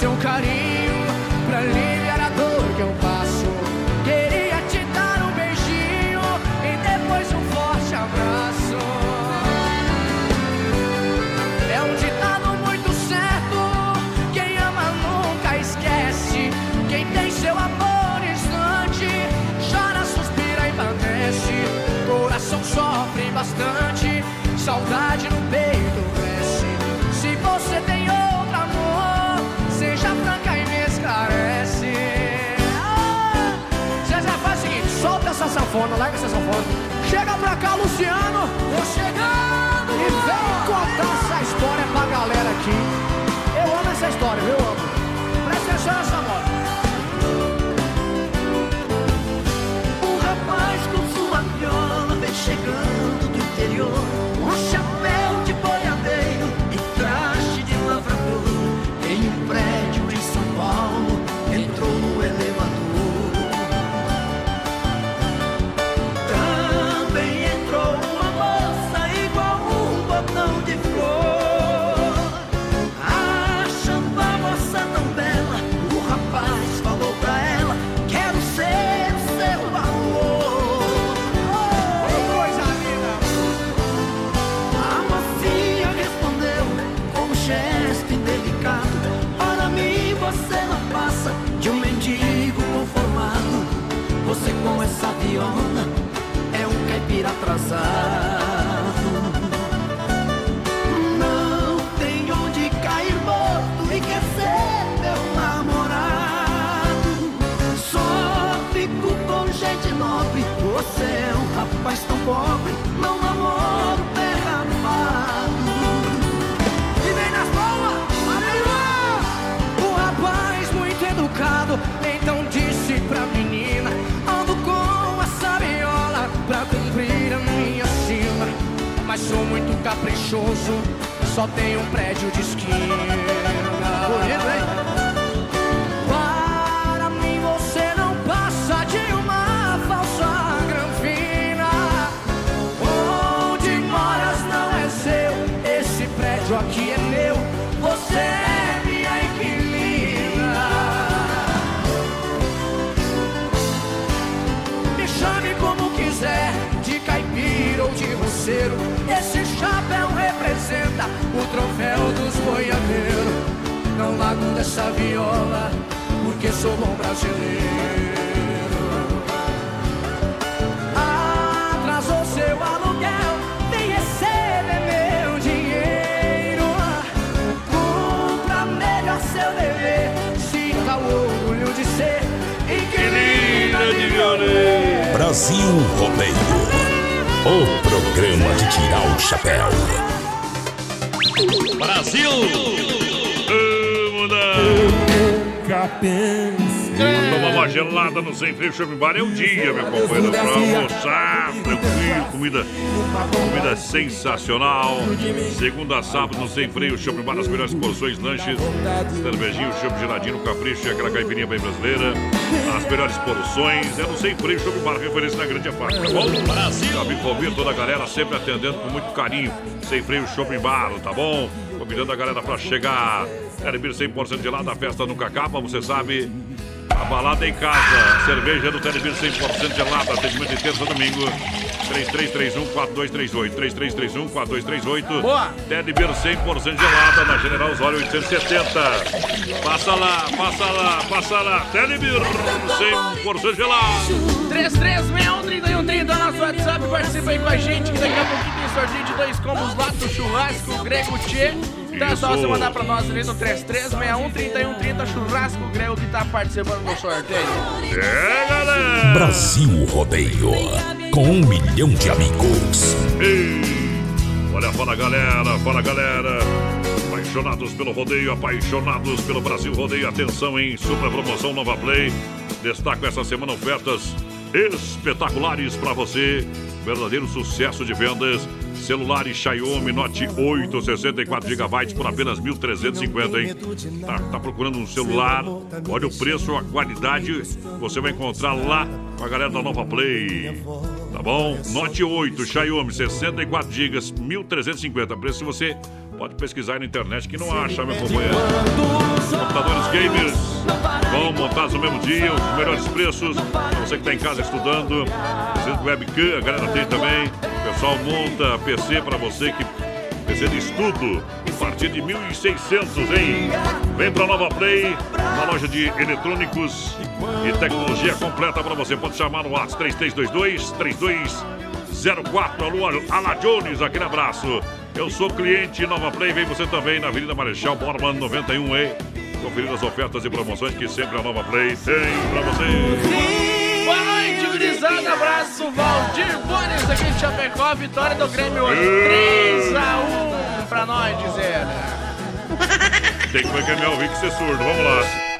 Seu carinho pra aliviar a dor que eu passo. Queria te dar um beijinho e depois um forte abraço. É um ditado muito certo. Quem ama nunca esquece. Quem tem seu amor instante, chora, suspira e padece. Coração sofre bastante, saudade no sanfona, larga essa sanfona. Chega pra cá, Luciano. Tô chegando. E vem contar essa história pra galera aqui. Eu amo essa história, eu amo. Presta atenção nessa. Caprichoso, só tem um prédio de esquina. Bonito, hein? De roceiro. Esse chapéu representa o troféu dos boiadeiros. Não largo dessa viola, porque sou bom brasileiro. Atrasou seu aluguel, vem receber meu dinheiro. Cumpra melhor seu dever, sinta o orgulho de ser inquilina de violeiro. Brasil Rodeio. O programa de tirar o chapéu. Brasil! Vamos Tomar uma gelada no Sem Freio Shopping Bar é um dia, meu companheiro, pra almoçar, tranquilo, comida, comida sensacional. Segunda a sábado no Sem Freio Shopping Bar, as melhores porções, lanches, cervejinho, chopp geladinho, capricho e aquela caipirinha bem brasileira. As melhores porções é no Sem Freio Shopping Bar, referência na grande FAC, tá bom? Brasil! Me convido toda a galera sempre atendendo com muito carinho. Sem Freio Shopping Bar, tá bom? Convidando a galera pra chegar. Hermir 100% gelada, a festa nunca acaba, você sabe. A balada em casa, cerveja do Telebir 100% gelada, atendimento de terça a domingo. 3331-4238, 3331-4238. Boa! Telebir 100% gelada na General Osório 870. Passa lá, passa lá, passa lá. Telebir 100% gelado. 3361-3130 nosso WhatsApp, participa aí com a gente que daqui a pouquinho tem sorteio de dois combos lá do churrasco Grego Tchê. Então é só você mandar pra nós ali no 3361-3130 churrasco Grego que tá participando do sorteio. É, galera! Brasil Rodeio. Com um milhão de amigos. Ei, Olha, fala galera, fala galera. Apaixonados pelo rodeio, apaixonados pelo Brasil Rodeio. Atenção em super promoção Nova Play. Destaco essa semana ofertas espetaculares para você. Verdadeiro sucesso de vendas. Celulares Xiaomi Note 8, 64 GB por apenas 1.350, hein? Tá, tá procurando um celular? Olha o preço, a qualidade. Você vai encontrar lá com a galera da Nova Play. Tá bom? Note 8, Xiaomi, 64 GB, 1.350. Preço você pode pesquisar na internet que não acha, meu companheiro. Computadores gamers vão montados no mesmo dia, os melhores preços. Pra você que está em casa estudando, webcam, a galera tem também. Pessoal monta PC para você que PC de estudo, a partir de 1.600, hein? Vem pra Nova Play, na loja de eletrônicos e tecnologia completa para você. Pode chamar no WhatsApp 3322 3204. Alô, Ala Jones, aquele abraço. Eu sou cliente Nova Play, vem você também na Avenida Marechal Borman 91, hein? Conferir as ofertas e promoções que sempre a Nova Play tem pra você. Gurizada. Abraço, Valdir Bones aqui de Chapecó. Vitória do Grêmio hoje. 3x1 pra nós dizer. Tem que pegar meu ouvido que ser surdo, vamos lá.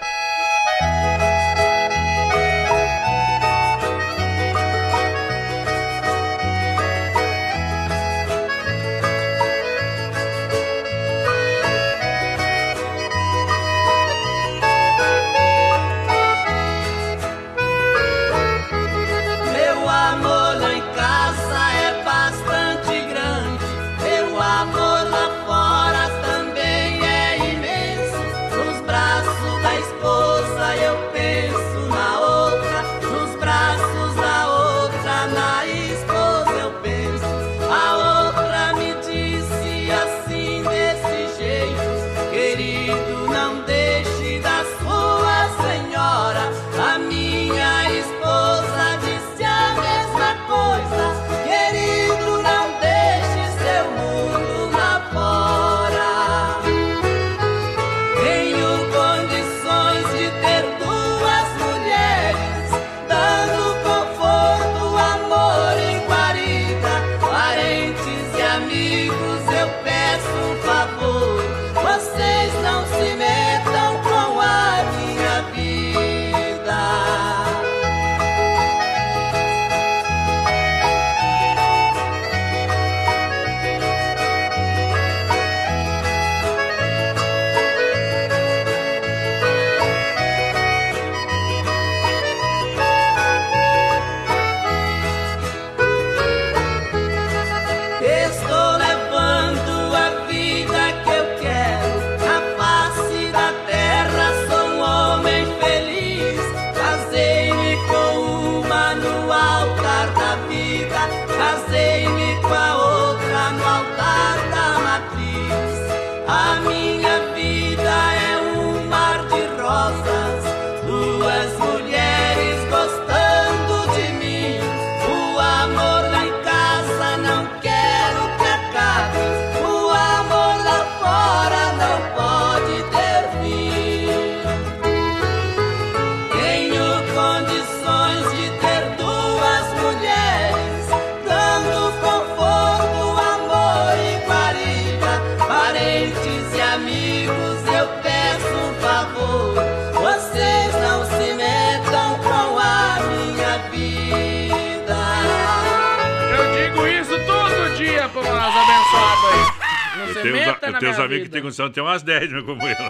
Tenho, meta eu tenho minha amigos que tem condição de ter umas 10, meu companheiro.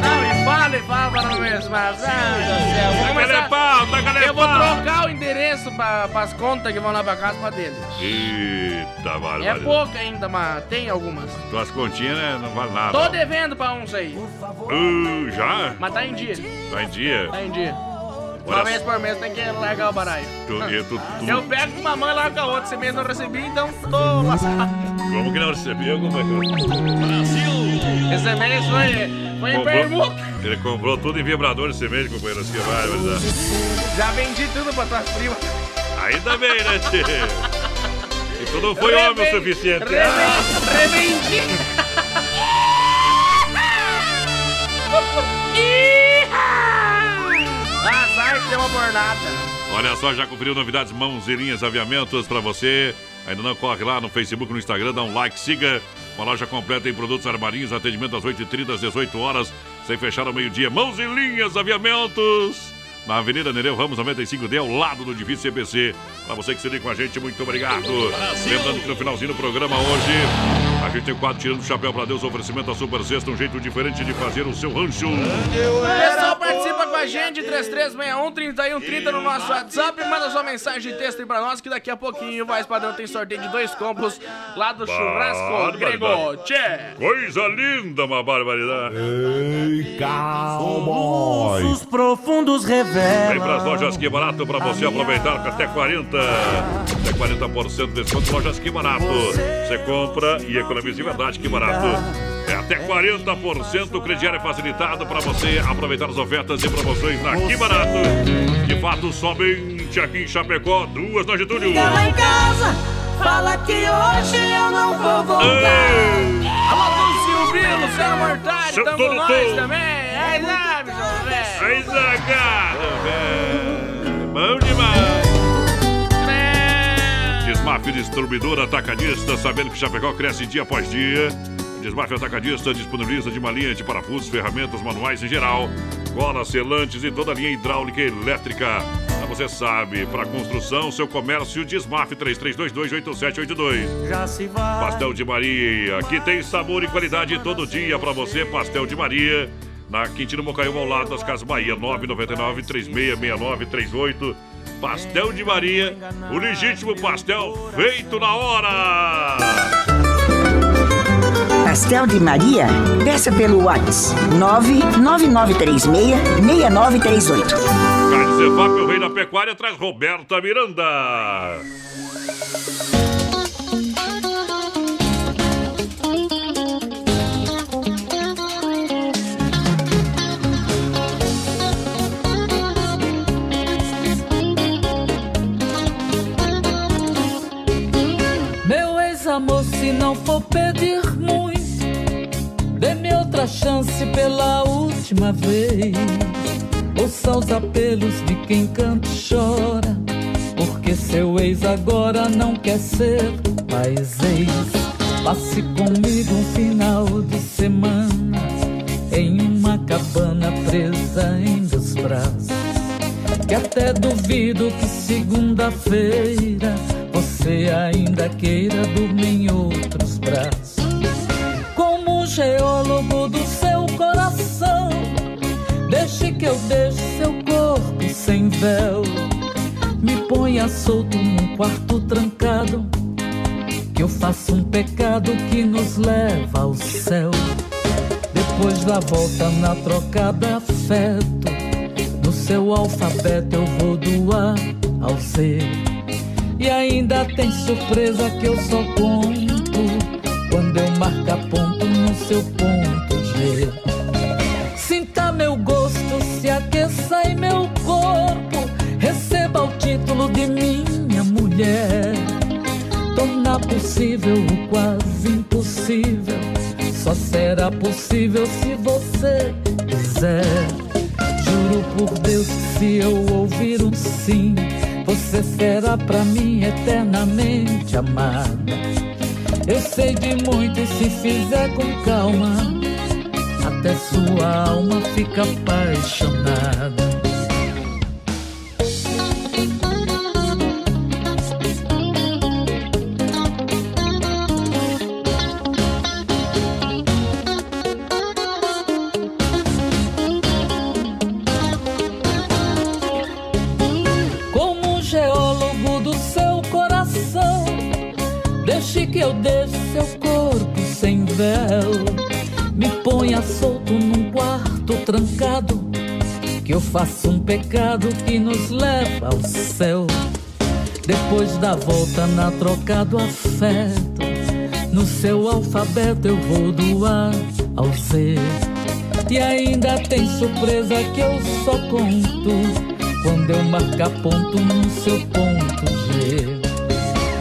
Não, e fala e fala pra não mesmo. Mas, ah, meu Deus do céu. Começar- pau, taca-lhe Eu vou trocar o endereço pra, pras contas que vão lá pra casa pra deles. Eita, É barbaridade. pouco ainda, mas tem algumas. Tuas continhas, né, não vale nada. Tô devendo pra uns aí. Uh, já? Mas tá em dia. Tá em dia? Tá em dia. Uma Olha vez por mês tem que largar o baralho. Tu, e tu, tu- Eu pego com uma mão e largo com a outra. Esse mês não recebi, então tô lascado. Como que não recebeu, companheiro? Brasil! Esse mês foi, foi em permuta. Ele comprou tudo em vibrador esse mês, companheiro. Assim, vai, dar. Já vendi tudo pra tuas primas. Ainda bem, né, tchê? E tu não foi homem o Reven- suficiente. reven- Revendi. Azar que deu uma bornada. Olha só, já conferiu novidades Mãos e Linhas Aviamentos pra você. Ainda não corre lá no Facebook, no Instagram, dá um like, siga. Uma loja completa em produtos armarinhos, atendimento às 8h30, às 18 horas, sem fechar ao meio-dia. Mãos e Linhas Aviamentos. Na Avenida Nereu Ramos 95D, ao lado do edifício CBC. Pra você que se liga com a gente, muito obrigado. Lembrando que no finalzinho do programa hoje, a gente tem o quadro Tirando o Chapéu pra Deus, oferecimento da Super Sexta, um jeito diferente de fazer o seu rancho. O pessoal participa com a gente, 3361-3130 no nosso WhatsApp. Manda sua mensagem de texto aí pra nós, que daqui a pouquinho Voz Padrão tem sorteio de dois combos lá do Churrasco. Grego. Tchê! Coisa linda, uma barbaridade. Ei, cowboy. Os profundos revelam. Vem pras lojas Que Barato pra você aproveitar com até 40%. Até 40% de desconto. Lojas Que Barato. Você compra e economiza de verdade. Que Barato. É até 40% o crediário é facilitado para você aproveitar as ofertas e promoções na Que Barato. De fato, somente aqui em Chapecó, duas na Getúlio. Fica lá em casa, fala que hoje eu não vou voltar. Alô, do Silvio, Luciano Mortari, Seu tamo nós também. É lá, bicho, velho. Aí, Zagado, velho. Bom demais. Desmafia Distribuidora Atacadista, sabendo que Chapecó cresce dia após dia. Desmafia Atacadista disponibiliza de uma linha de parafusos, ferramentas manuais em geral, colas, selantes e toda a linha hidráulica e elétrica. Ah, Você sabe, para construção, seu comércio, Desmaf 33228782. Já se vai. Pastel de Maria, aqui tem sabor e qualidade todo dia pra você. Pastel de Maria, na Quintino Mocaiu, ao lado das Casas Bahia, 999 3669 38. Pastel de Maria, o legítimo pastel feito na hora. Pastel de Maria? Peça pelo WhatsApp 99936-6938. Carne Zefap, o rei da pecuária, traz Roberta Miranda. Se não for pedir muito, dê-me outra chance pela última vez. Ouça os apelos de quem canta e chora, porque seu ex agora não quer ser mais ex. Passe comigo um final de semana em uma cabana presa em meus braços. Que até duvido que segunda-feira você ainda queira dormir em outros braços. Como geólogo do seu coração, deixe que eu deixe seu corpo sem véu. Me ponha solto num quarto trancado, que eu faça um pecado que nos leva ao céu. Depois da volta na trocada afeto, no seu alfabeto eu vou do A ao Z. E ainda tem surpresa que eu só conto quando eu marcar ponto no seu ponto G. Sinta meu gosto, se aqueça em meu corpo, receba o título de minha mulher. Tornar possível o quase impossível, só será possível se você quiser. Juro por Deus que se eu ouvir um sim, você será pra mim eternamente amada. Eu sei de muito e se fizer com calma, até sua alma fica apaixonada. Trancado, que eu faço um pecado que nos leva ao céu. Depois da volta na troca do afeto, no seu alfabeto eu vou do A ao Z. E ainda tem surpresa que eu só conto quando eu marcar ponto no seu ponto G.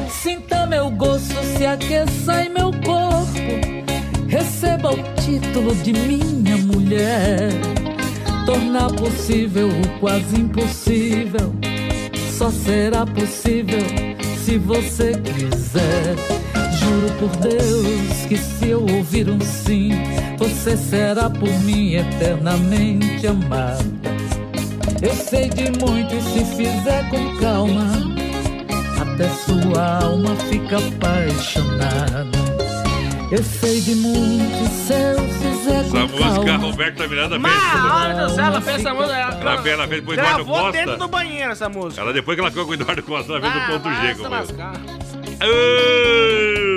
Sinta meu gosto, se aqueça em meu corpo. Receba o título de minha mulher. Tornar possível o quase impossível. Só será possível se você quiser. Juro por Deus que se eu ouvir um sim, você será por mim eternamente amada. Eu sei de muito e se fizer com calma, até sua alma fica apaixonada. Eu sei de muito se eu fizer Essa música, a calma. Roberta Miranda fez. Mas, olha do céu, ela fez essa música. Ela fez, ela fez depois do Eduardo Gravou dentro Costa. do banheiro essa música. Ela depois que ela ficou com o Eduardo Costa, ela fez Ah, do ponto G. como. Ah,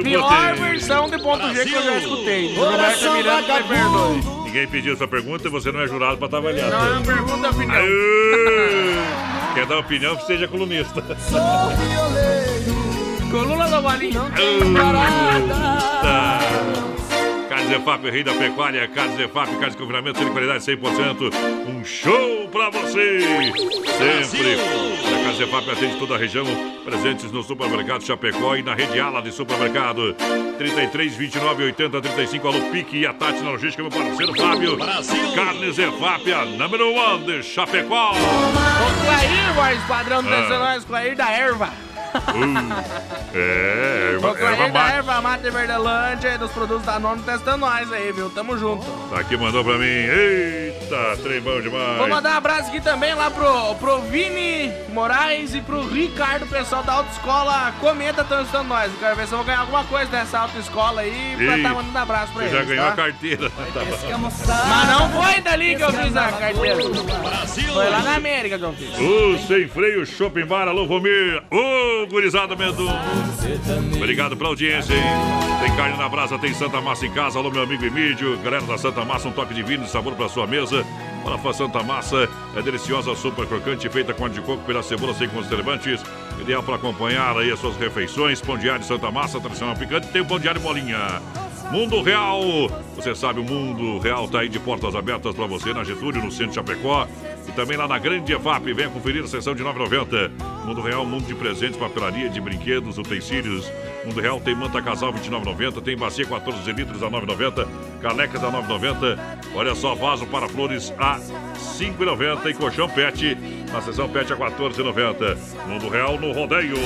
Pior botei. versão de ponto G que eu já escutei. Roberta Miranda me perdoe. Ninguém pediu essa pergunta e você não é jurado pra estar avaliando. Não, é uma pergunta, opinião. Quer dar opinião que seja colunista. Coluna do Valinho. Tá. Carnes EFAP, rei da pecuária, Carnes EFAP, carnes de confinamento, sem qualidade 100%. Um show pra você! Sempre! A Carnes EFAP atende toda a região, presentes no supermercado Chapecó e na rede Ala de supermercado. 33, 29, 80, 35, alô Pique e a Tati na logística, meu parceiro Fábio. Carnes EFAP, a number one de Chapecó. O Clair, voz padrão do Ah. Clair da Erva. É, erva, erva mate. Erva Mate Verdelândia e dos produtos da Nono testando nós aí, viu? Tamo junto. Tá aqui, mandou pra mim. Eita, trem bom demais. Vou mandar um abraço aqui também lá pro, pro Vini Moraes e pro Ricardo, pessoal da autoescola Cometa, estão estando nós. Eu Quero ver se eu vou ganhar alguma coisa dessa autoescola aí pra estar mandando abraço pra eles. já ganhou tá? a carteira. Tá bom. Mas não foi dali que eu fiz a carteira. Foi lá na América que eu fiz. Ô, sem freio, Shopping Bar, alô, Romir. Ô, gurizada Mendonça. Obrigado pela audiência, hein? Tem carne na brasa, tem Santa Massa em casa. Alô, meu amigo Emílio. Galera da Santa Massa, um toque de vinho e sabor pra sua mesa. Olha, Santa Massa é deliciosa, super crocante, feita com de coco pela cebola sem conservantes. Ideal para acompanhar aí as suas refeições. Pão diário Santa Massa, tradicional picante. Tem o pão diário bolinha. Mundo Real, você sabe, o Mundo Real tá aí de portas abertas para você na Getúlio, no centro de Chapecó. E também lá na Grande EFAP, venha conferir a sessão de 9,90. Mundo Real, mundo de presentes, papelaria, de brinquedos, utensílios. Mundo Real tem manta casal 29,90, tem bacia 14 litros a 9,90, canecas a 9,90. Olha só, vaso para flores a 5,90 e colchão pet na sessão pet a 14,90. Mundo Real no rodeio.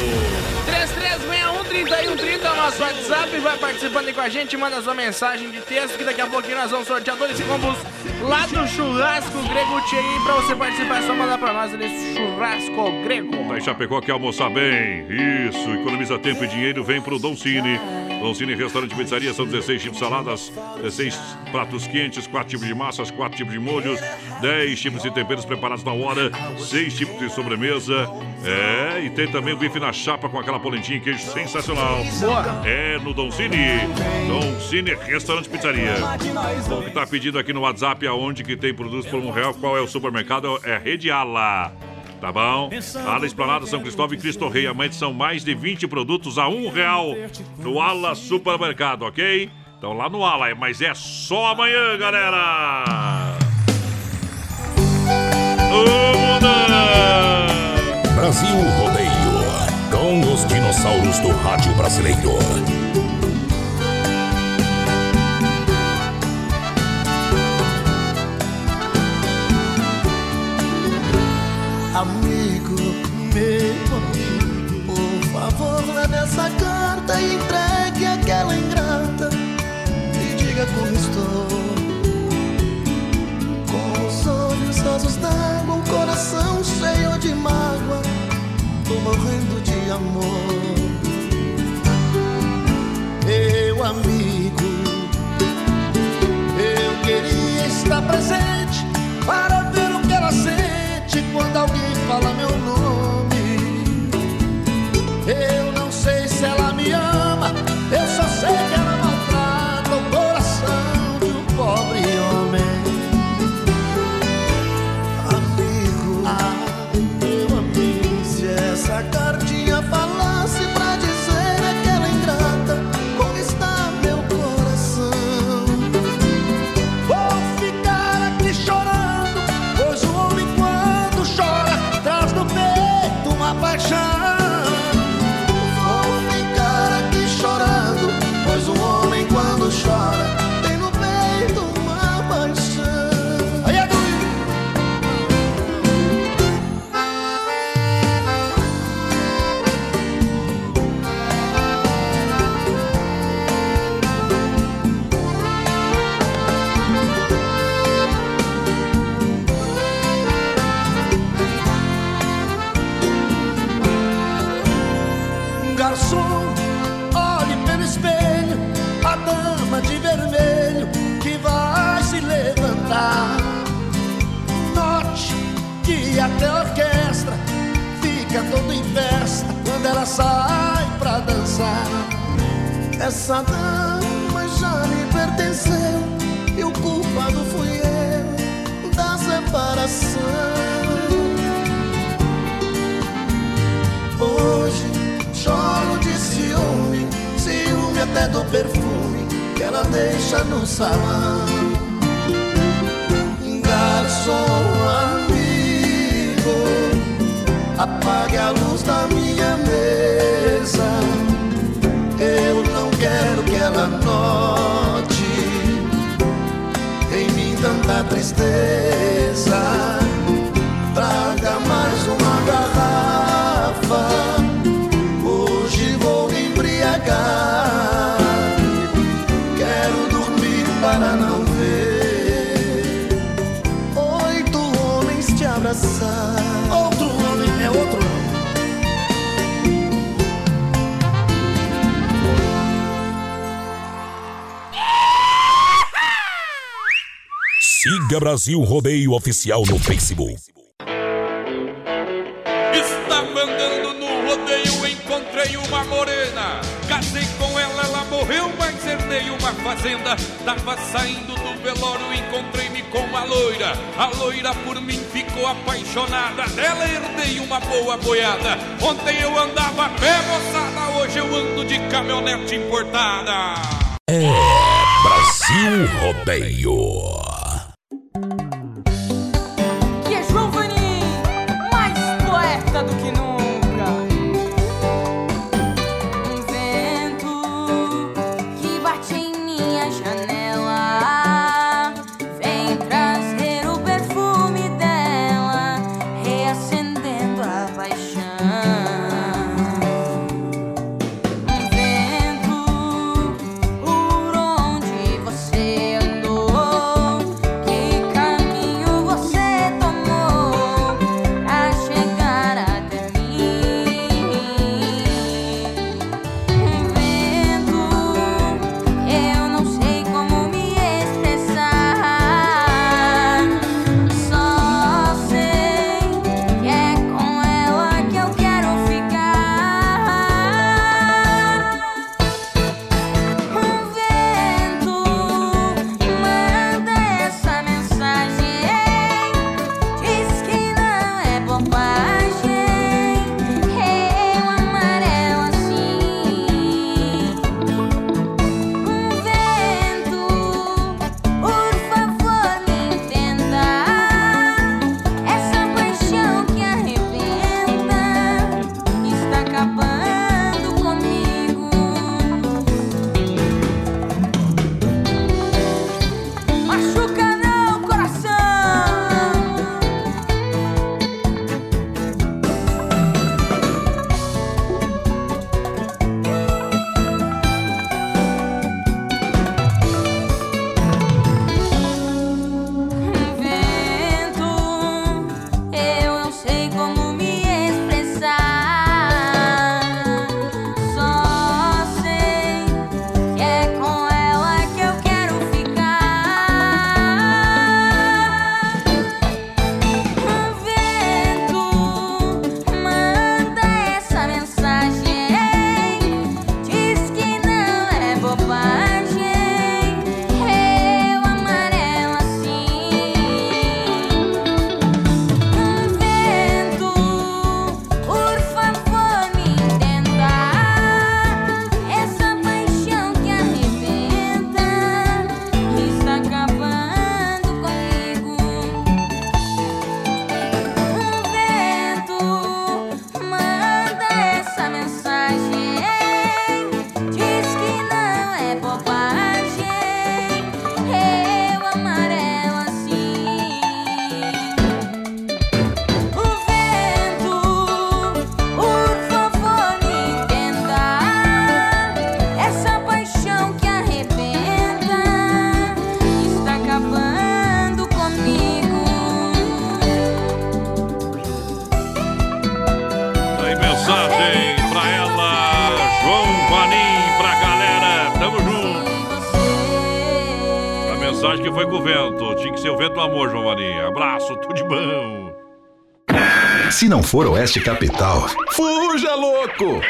3361-3130 é o nosso WhatsApp. Vai participando aí com a gente, manda sua mensagem de texto que daqui a pouquinho nós vamos sortear dois combos lá do Churrasco Grego Tchê. Pra você participar é só mandar pra nós ali Churrasco Grego. Tá em Chapecó quer almoçar bem. Isso, economiza tempo e dinheiro, vem pro Dom Cine. Dom Cine Restaurante Pizzaria, são 16 tipos de saladas, 16 pratos quentes, 4 tipos de massas, 4 tipos de molhos, 10 tipos de temperos preparados na hora, 6 tipos de sobremesa. É, e tem também o bife na chapa com aquela polentinha e queijo sensacional. Boa. É no. Dom Cine Restaurante Pizzaria. Bom, que tá pedindo aqui no WhatsApp aonde que tem produtos por um real, qual é o supermercado? É Rede Ala. Tá bom? Ala Esplanada São Cristóvão e Cristo Rei. Amanhã são mais de 20 produtos a um real no Ala Supermercado, ok? Então lá no Ala, mas é só amanhã, galera! Ô! Brasil Rodeio. Com os dinossauros do rádio brasileiro. essa carta e entregue aquela ingrata e diga como estou. Com os olhos rasos d'água, um coração cheio de mágoa, tô morrendo de amor. Meu amigo, eu queria estar presente. Brasil Rodeio Oficial no Facebook. Está mandando no rodeio, encontrei uma morena. Casei com ela, ela morreu, mas herdei uma fazenda. Tava saindo do velório, encontrei-me com uma loira. A loira por mim ficou apaixonada. Dela herdei uma boa boiada. Ontem eu andava pé, moçada, hoje eu ando de caminhonete importada. É Brasil Rodeio. Vento. Do amor, Giovanni. Abraço, tudo de bom. Se não for Oeste Capital, fuja louco!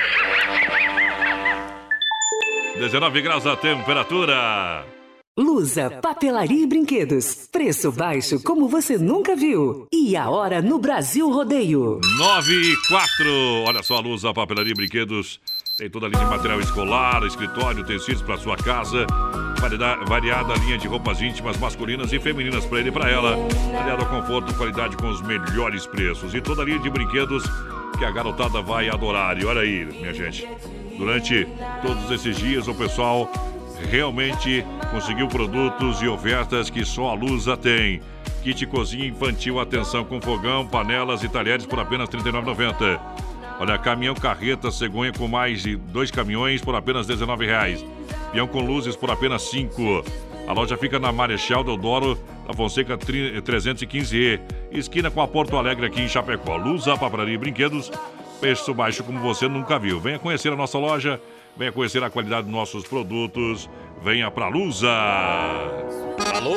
19 graus a temperatura. Lusa, papelaria e brinquedos. Preço baixo como você nunca viu. E a hora no Brasil Rodeio. 9 e 4. Olha só a Lusa, papelaria e brinquedos. Tem toda a linha de material escolar, escritório, tecidos para sua casa. Variada, linha de roupas íntimas masculinas e femininas para ele e para ela. Aliado ao conforto e qualidade com os melhores preços. E toda a linha de brinquedos que a garotada vai adorar. E olha aí, minha gente. Durante todos esses dias, o pessoal realmente conseguiu produtos e ofertas que só a Lusa tem. Kit cozinha infantil, atenção com fogão, panelas e talheres por apenas R$ 39,90. Olha, caminhão carreta cegonha com mais de dois caminhões por apenas R$ 19,00. Peão com luzes por apenas 5. A loja fica na Marechal Deodoro, da Fonseca 315E, esquina com a Porto Alegre aqui em Chapecó. Lusa, papelaria e brinquedos, preço baixo como você nunca viu. Venha conhecer a nossa loja, venha conhecer a qualidade dos nossos produtos. Venha pra Lusa. Alô,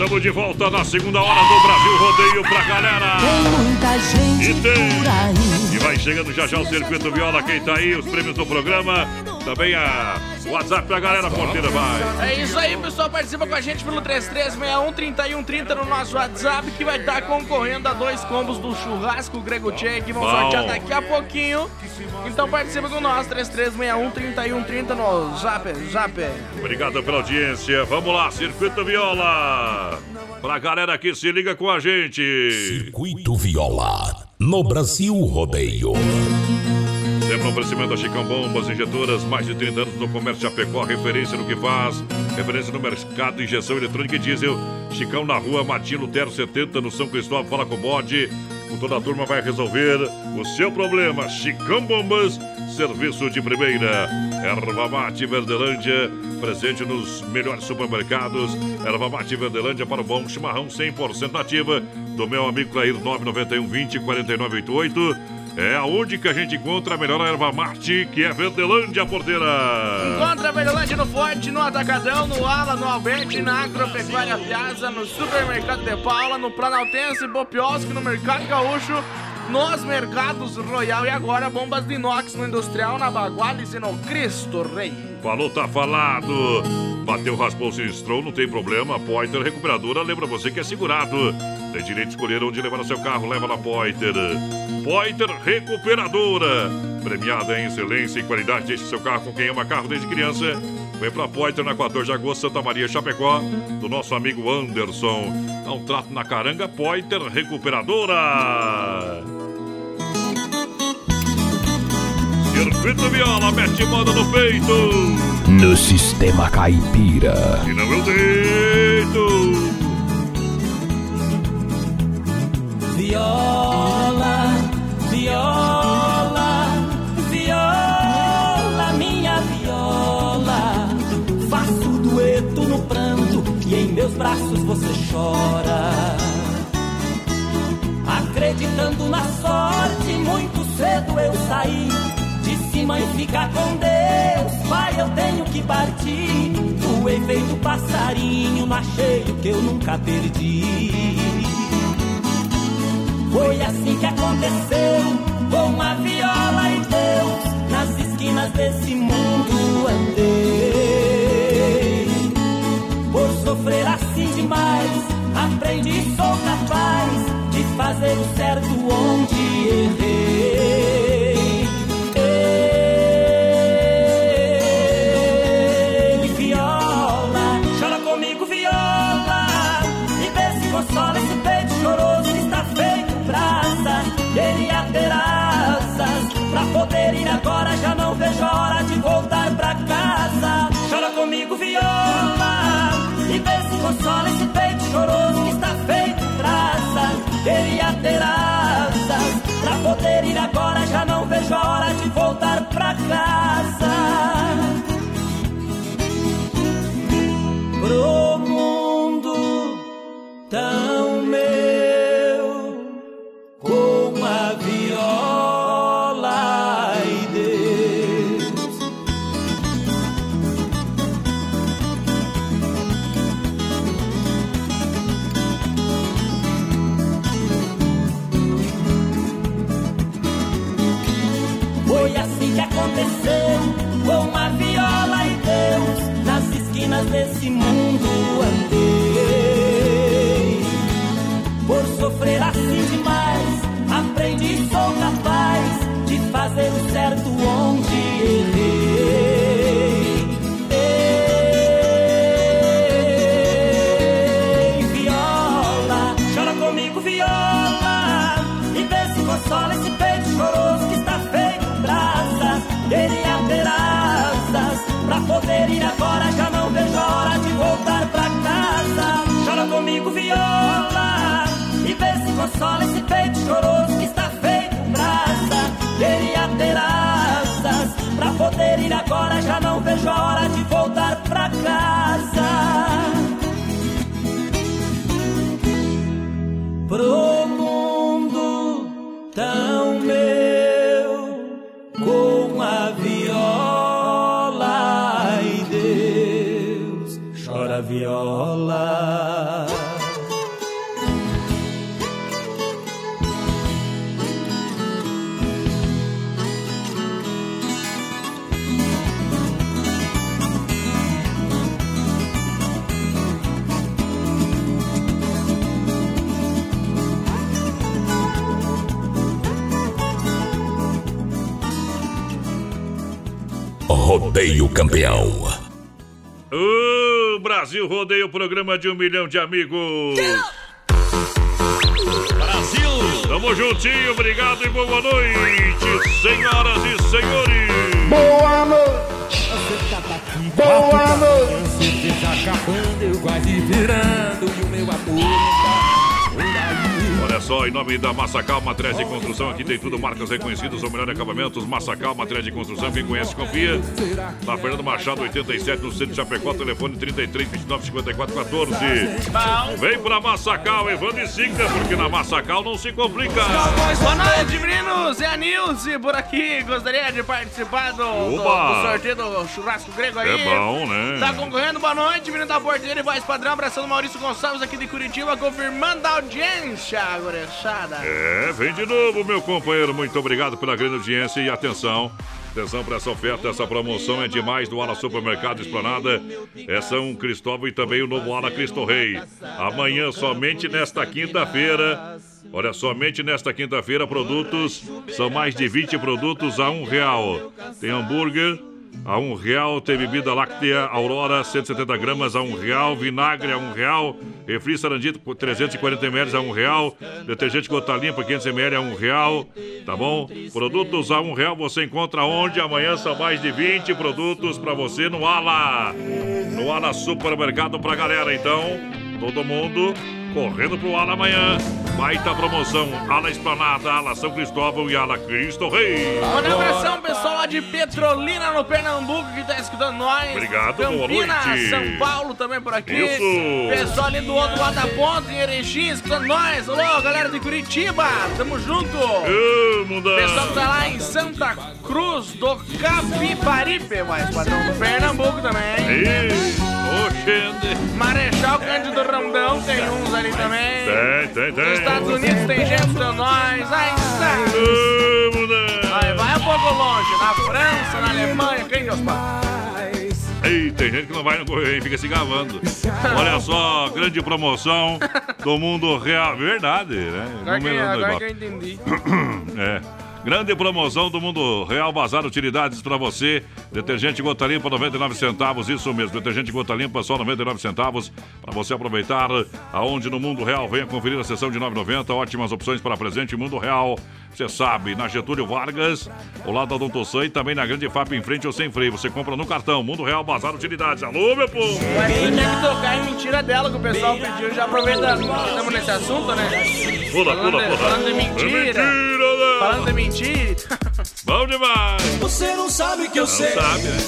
Estamos de volta na segunda hora do Brasil Rodeio pra galera. Tem muita gente E tem. por aí. E vai chegando já já o Circuito Viola, quem tá aí, os prêmios do programa. Também a WhatsApp pra galera, porteira vai. É isso aí, pessoal. Participa com a gente pelo 3361-3130 no nosso WhatsApp, que vai estar concorrendo a dois combos do churrasco Grego Tchê, que vão Bom. sortear daqui a pouquinho. Então participa com nós, 3361-3130 no Zap, Zap. Obrigado pela audiência. Vamos lá, Circuito Viola. Pra galera que se liga com a gente. Circuito Viola, no Brasil Rodeio. Sempre um oferecimento da Chicão Bombas, injetoras, mais de 30 anos no comércio Chapecó, referência no que faz, referência no mercado injeção eletrônica e diesel. Chicão na rua Matinho Lutero 70, no São Cristóvão, fala com o bode. Com toda a turma vai resolver o seu problema. Chicão Bombas, serviço de primeira. Erva Mate Verdelândia, presente nos melhores supermercados. Erva Mate Verdelândia para o bom chimarrão 100% nativa. Do meu amigo Clair 991 20 4988. É aonde que a gente encontra a melhor erva mate, que é Verdelândia Porteira. Encontra a Verdelândia no Forte, no Atacadão, no Ala, no Alberti, na Agropecuária Piazza, no Supermercado de Paula, no Planaltense, Bopiosque, no Mercado Gaúcho, nos Mercados Royal e agora bombas de inox no Industrial, na Baguales e no Cristo Rei. Falou, tá falado. Bateu, raspou, sinistrou, não tem problema. Poiter Recuperadora lembra você que é segurado. Tem direito de escolher onde levar o seu carro, leva na Poiter. Poiter Recuperadora. Premiada em excelência e qualidade. Deixe seu carro com quem ama carro desde criança. Vem pra Poiter na 14 de agosto, Santa Maria, Chapecó. Do nosso amigo Anderson. Dá um trato na caranga, Poiter Recuperadora. Circuito Viola, mete moda no peito. No Sistema Caipira. E não eu deito. Viola, viola, Acreditando na sorte, muito cedo eu saí. Disse, mãe, fica com Deus, pai, eu tenho que partir. Voei feito passarinho, não achei o que eu nunca perdi. Foi assim que aconteceu com a viola e Deus. Nas esquinas desse mundo andei. Sofrer assim demais, aprendi, sou capaz de fazer o certo onde errei. pra casa. Campeão. O Brasil rodeia o programa de um milhão de amigos. Brasil! Tamo juntinho, obrigado e boa noite, senhoras e senhores. Boa noite. Boa noite. Você esteja acabando, eu quase virando e o meu amor só, em nome da Massacal Materiais de Construção, aqui tem tudo, marcas reconhecidas, o melhor acabamentos, Massacal Materiais de Construção, quem conhece, confia. Na Fernando Machado, 87, no centro de Chapecó, telefone 33 29 54 14. Vem pra Massacal, Evandro e Sica, porque na Massacal não se complica. Boa noite, meninos! É a Nilce por aqui. Gostaria de participar do, do, do sorteio do churrasco grego aí. É bom, né? Tá concorrendo, boa noite, menino da porteira e voz padrão. Abraçando Maurício Gonçalves aqui de Curitiba, confirmando a audiência, gurizada. É, vem de novo, meu companheiro. Muito obrigado pela grande audiência e atenção. Atenção para essa oferta, essa promoção é demais do Ala Supermercado Esplanada. É São Cristóvão e também o novo Ala Cristo Rei. Amanhã, somente nesta quinta-feira. Olha, somente nesta quinta-feira, produtos, são mais de 20 produtos a um real. Tem hambúrguer, a um real. Tem bebida láctea Aurora, 170 gramas a um real. Vinagre a um real. Refri Sarandito, 340 ml a um real. Detergente Gota Limpa, 500 ml a um real. Tá bom? Produtos a um real você encontra onde? Amanhã são mais de 20 produtos para você no Ala. No Ala Supermercado pra galera. Então, todo mundo correndo pro Ala amanhã. Baita promoção. Ala Esplanada, Ala São Cristóvão e Ala Cristo Rei. Manda um abração, pessoal lá de Petrolina, no Pernambuco, que tá escutando nós. Obrigado, boa Campinas, noite. São Paulo também por aqui. Isso. Pessoal ali do outro lado da ponta, em Erechim, escutando nós. Alô, galera de Curitiba, tamo junto. Mundão. Pessoal que tá lá em Santa Cruz do Capibaribe, mais padrão do Pernambuco também. Ei, oxente. Marechal Cândido Rondão tem uns ali também. Tem, tem, tem. Estados Unidos tem gente escutando nós. Aí está. Aí vai um pouco longe, na França, na Alemanha, quem Deus faz. Ei, tem gente que não vai no correio e fica se gavando. Olha só, grande promoção do mundo real. Verdade, né? Agora que, agora que eu entendi. É. Grande promoção do Mundo Real Bazar Utilidades para você. Detergente Gota Limpa, 99 centavos. Isso mesmo, detergente Gota Limpa, só 99 centavos. Para você aproveitar aonde no Mundo Real. Venha conferir a sessão de 9,90. Ótimas opções para presente. Mundo Real, você sabe, na Getúlio Vargas, ao lado da Odontosan e também na Grande FAP em frente ou sem freio. Você compra no cartão. Mundo Real Bazar Utilidades. Alô, meu povo! Mas tem que tocar em mentira dela que o pessoal pediu. Já aproveitando, estamos nesse assunto, né? Pula, pula, pula. falando de É mentira. mentira, né? Falando de mentira. Bom demais. Você não sabe que eu Não sei. sabe, né?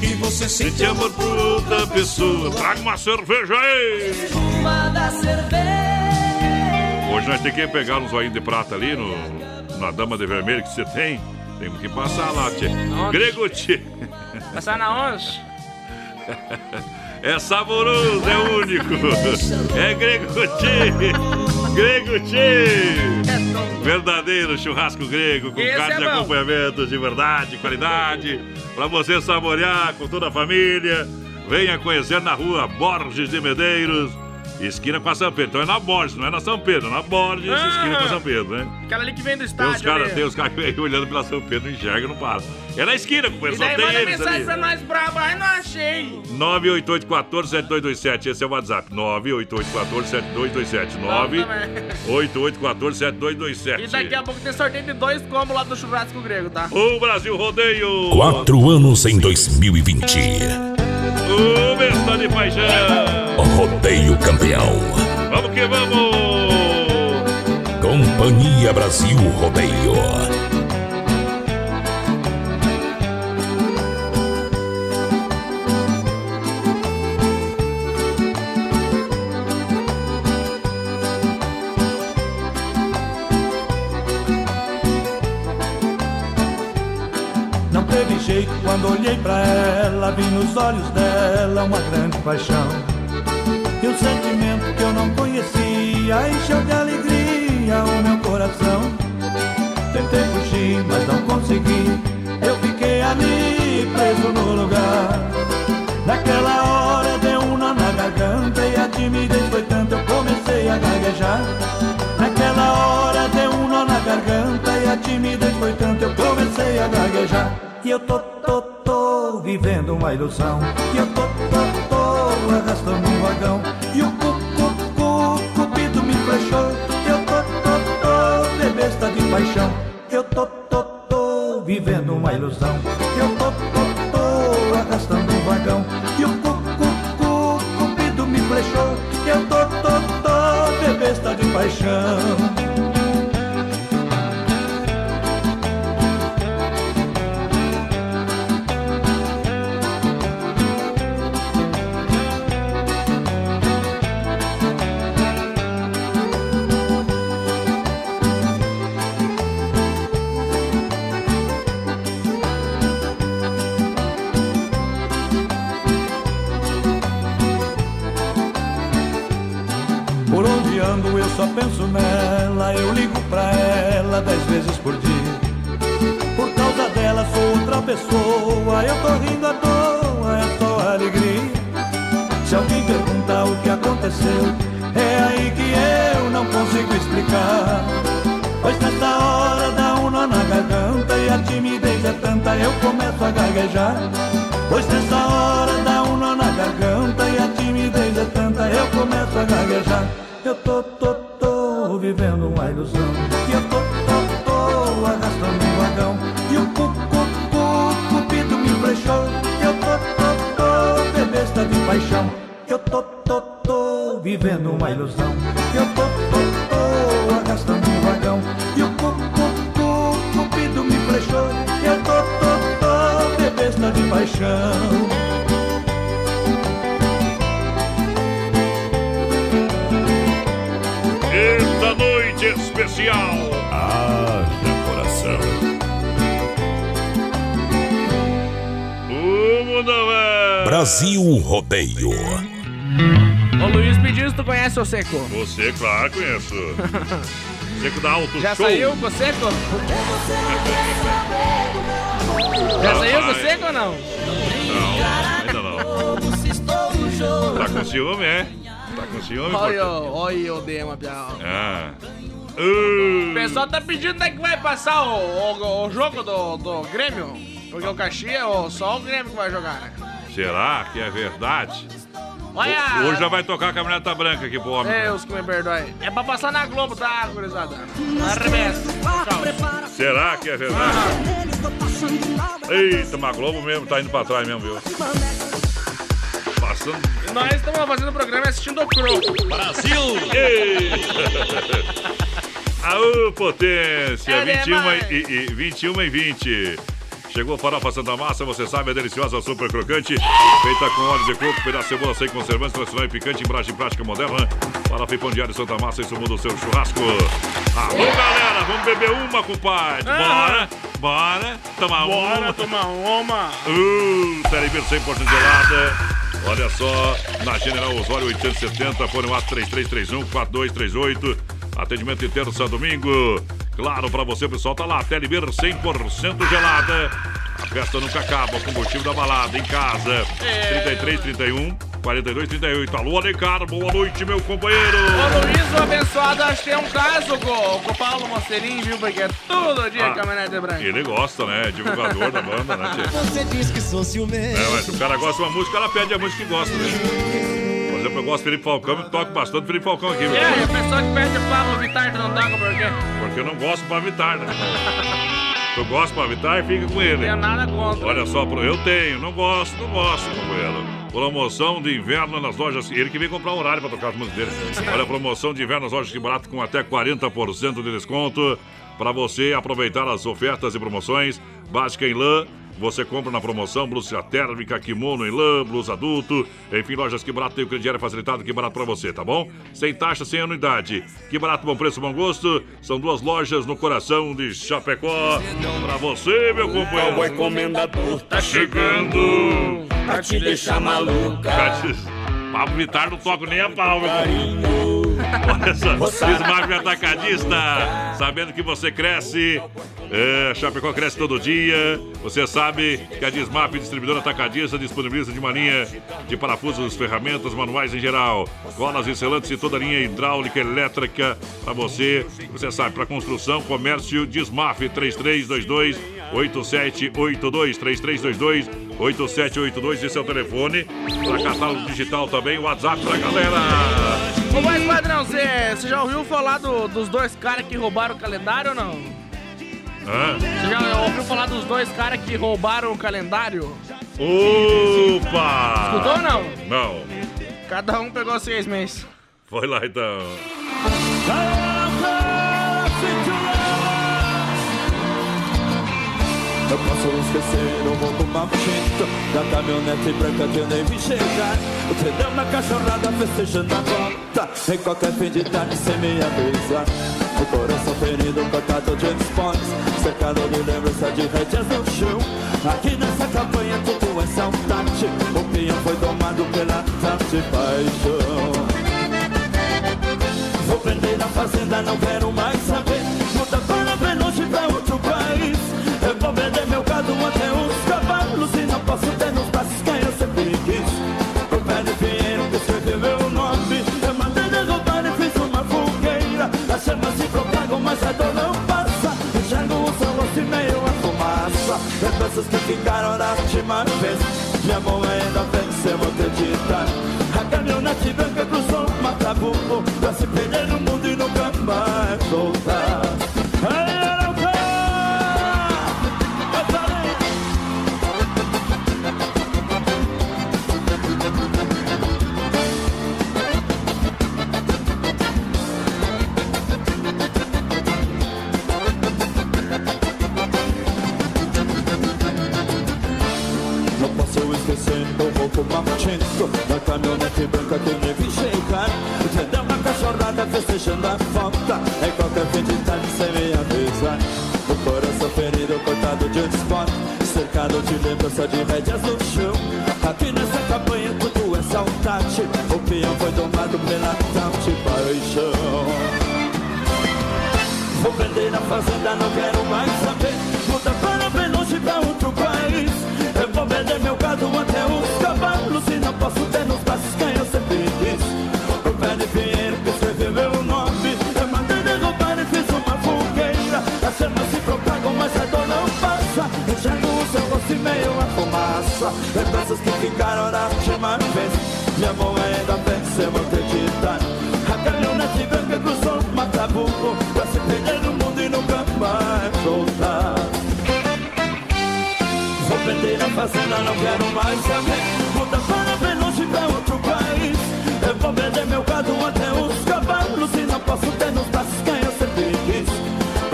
Que você sente amor por outra pessoa. Traga uma cerveja aí. Uma da cerveja. Hoje nós temos que pegar um zoinho de prata ali no, na dama de vermelho que você tem. Temos que passar lá, tchê. Grego, tchê. Passar na onde? É saboroso, é único. É grego, tchê. Grego, tchê. Verdadeiro churrasco grego com Esse carne é de acompanhamento de verdade, qualidade. Pra você saborear com toda a família. Venha conhecer na rua Borges de Medeiros. Esquina com a São Pedro. Então é na Borges, não é na São Pedro, na Borges, Ah. esquina com a São Pedro, né? Aquela ali que vem do Tem os estádio. caras, tem os caras aí olhando pela São Pedro, não enxerga, não para. É na esquina, companheiro, daí só tem manda eles mensagem ali. pra nós braba, ai não achei. 988-14-7227, esse é o WhatsApp. 988-14-7227. 988-14-7227. E daqui a pouco tem sorteio de dois combos lá do churrasco grego, tá? O Brasil Rodeio. Quatro anos em 2020. O Besta de Paixão. Rodeio campeão. Vamos que vamos. Companhia Brasil Rodeio. Teve jeito quando olhei pra ela, vi nos olhos dela uma grande paixão. E um sentimento que eu não conhecia encheu de alegria o meu coração. Tentei fugir, mas não consegui. Eu fiquei ali preso no lugar. Naquela hora deu um nó na garganta e a timidez foi tanta, eu comecei a gaguejar. Naquela hora deu um nó na garganta e a timidez foi tanta, eu comecei a gaguejar. E eu tô, tô, tô vivendo uma ilusão. E eu tô, tô, tô arrastando um vagão. E o cu, cu, cu, cupido me flechou. Eu tô, tô, tô de besta de paixão. Eu tô, tô, tô vivendo uma ilusão. Eu tô, tô, tô arrastando um vagão. E o cu, cu, cu, cupido me flechou. Eu tô, tô, tô de besta de paixão. Gaguejar. Pois nessa hora dá um nó na garganta e a timidez é tanta, eu começo a gaguejar. Eu tô, tô, tô vivendo uma ilusão. E eu tô, tô, tô arrastando um vagão. E o cu, cu, cu, cupido me flechou. Eu tô, tô, tô de besta de paixão. Eu tô, tô, tô vivendo uma ilusão. Eu tô, tô, tô Brasil Rodeio. Ô Luiz pediu se tu conhece o Seco. Você, claro, conheço. Seco da Alto Já Show. saiu com o Seco? Já saiu com o Rapaz. Seco ou não? Não, ainda não. Tá com ciúme, é? Tá com ciúme? Olha, portanto? olha o Dema, Piau. Ah. O pessoal tá pedindo onde é que vai passar o, o, o jogo do, do Grêmio. Porque o Caxias, só o Grêmio que vai jogar, né? Será que é verdade? Olha! Hoje já vai tocar a caminhoneta branca aqui pro homem. Deus que me perdoe. É pra passar na Globo, tá, gurizada? Arremessa. Tchau. Será que é verdade? Eita, mas a Globo mesmo tá indo pra trás mesmo, viu? Passando. Nós estamos fazendo o programa e assistindo o Croco. Brasil! Aô, potência! É 21 demais. e, e, 21 e 20. Chegou farofa Santa Massa, você sabe, é deliciosa, super crocante, feita com óleo de coco, pedaço de cebola sem conservantes, tradicional e picante, embalagem prática moderna. Farofa e pão diário Santa Massa, isso muda o seu churrasco. Alô, galera, vamos beber uma, compadre. Bora, bora, tomar uma. Bora tomar uma. Uh, Telebir 100% gelada. Olha só, na General Osório 870, fone no 3331 4238. Atendimento inteiro São Domingo. Claro, pra você, pessoal, tá lá. Telebir 100% gelada. A festa nunca acaba. Combustível da balada em casa. 33 31 42 38. Alô, Alencar, boa noite, meu companheiro. Ô Luiz, o abençoado, acho que tem um caso com, com o Paulo Mosteirinho, viu? Porque é todo dia Ah, caminhonete branca. Ele gosta, né? Divulgador da banda, né, tia? Você diz que sou ciumento. É, mas se o cara gosta de uma música, ela pede a música que gosta, né? Gosto de Felipe Falcão e toco bastante Felipe Falcão aqui, aí, a pessoa que perde o Pablo Vittar, não toca por quê? Porque eu não gosto pra evitar, né? Tu gosta pra evitar, fica com ele. Não tenho nada contra. Olha só, eu tenho, não gosto, não gosto, companheiro. Promoção de inverno nas lojas. Ele que vem comprar um horário pra tocar as músicas dele. Olha, promoção de inverno nas lojas que barato com até 40% de desconto. Pra você aproveitar as ofertas e promoções. Básica em lã. Você compra na promoção blusa térmica, kimono em lã, blusa adulto. Enfim, lojas que barato tem o crediário facilitado, que barato pra você, tá bom? Sem taxa, sem anuidade. Que barato, bom preço, bom gosto. São duas lojas no coração de Chapecó. Pra você, meu companheiro. O encomendador tá chegando. Pra te deixar maluca. Pablo Vittar não toca nem a pau, meu Olha só, Desmafia Atacadista, sabendo que você cresce, é, Chapecó cresce todo dia. Você sabe que a Desmaf Distribuidora Atacadista disponibiliza de uma linha de parafusos, ferramentas, manuais em geral, colas e selantes e toda a linha hidráulica, elétrica para você. Você sabe, para construção, comércio, Desmaf 3322 8782 3322 8782, esse é o telefone. Para catálogo digital também, WhatsApp pra galera. Ô, mas, padrão, você você já ouviu falar do- dos dois caras que roubaram o calendário ou não? Hã? Você já ouviu falar dos dois caras que roubaram o calendário? Opa! Escutou ou não? Não. Cada um pegou seis meses. Foi lá então. Eu posso esquecer o roubo maldito Da caminhonete branca que eu nem vi chegar O trem na cachorrada festejando a volta Em qualquer fim de tarde sem me avisar O coração ferido, cortado de esportes Cercado de lembrança de rédeas no chão Aqui nessa campanha tudo é saudade O peão foi tomado pela tarde paixão Vou vender na fazenda, não quero mais Lembranças que ficaram da última vez. Minha mão ainda vence, eu vou acreditar A caminhonete branca cruzou o Matabumbo Pra se perder no mundo e nunca mais voltar Ei, Araucá! O roubo maldito Da caminhonete branca que me vi chegar Entendeu uma cachorrada festejando a falta Em qualquer fim de tarde sem me avisar. O coração ferido, cortado de um spot Cercado de lembrança de rédeas no chão. Aqui nessa campanha tudo é saudade O peão foi domado pela tal de paixão. Vou vender na fazenda, não quero mais até os cavalos E não posso ter nos braços quem eu sempre quis. O pé de pinheiro que escreveu meu nome Eu mandei derrubar e fiz uma fogueira. As chamas se propagam, mas a dor não passa. Enxergo o seu rosto e meio a fumaça. Lembranças que ficaram da última vez. Minha mão ainda vence, fazenda não quero mais saber. Muda para bem longe pra outro país. Eu vou vender meu gado até os cavalos E não posso ter nos braços quem eu sempre quis.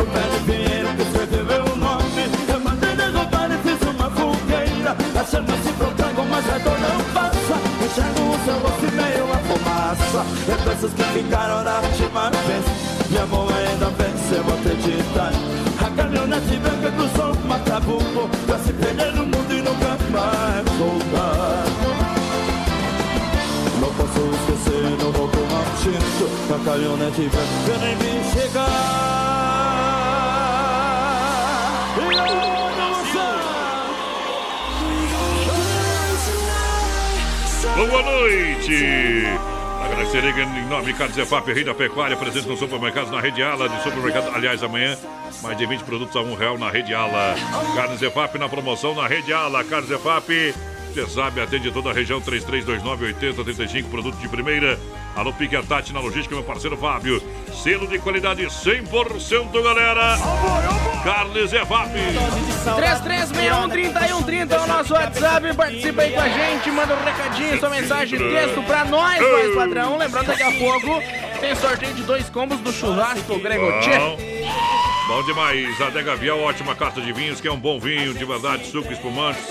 O pé de dinheiro que escreveu meu nome. Eu mandei derrubar e fiz uma fogueira. A chama-se protago, mas a dor não passa. Enxergo o seu rosto e meio a fumaça. É Lembranças que ficaram na última vez. Minha mão ainda venceu, acreditar. A caminhonete branca cruzou o matabumbo Pra se perder caminhonete branca eu nem chegar E eu Boa noite! Agradecer em nome de Carlos Zefap, Rei da Pecuária, presente no supermercado, na Rede Ala, de supermercado, aliás, amanhã, mais de 20 produtos a um real na Rede Ala. Carnes Zefap na promoção na Rede Ala. Carnes Zefap, sabe, atende toda a região 3329-8035, produto de primeira. Alô, Pique a Tati na logística, meu parceiro Fábio. Selo de qualidade 100%, galera. Carnes Zefap. 3361-3130 é o nosso WhatsApp. Participa aí com a gente, manda um recadinho, sua mensagem, texto pra nós, voz padrão. Lembrando, daqui a pouco tem sorteio de dois combos do churrasco Grego Bom. Demais. Adega Viel, ótima carta de vinhos, que é um bom vinho de verdade, suco espumantes.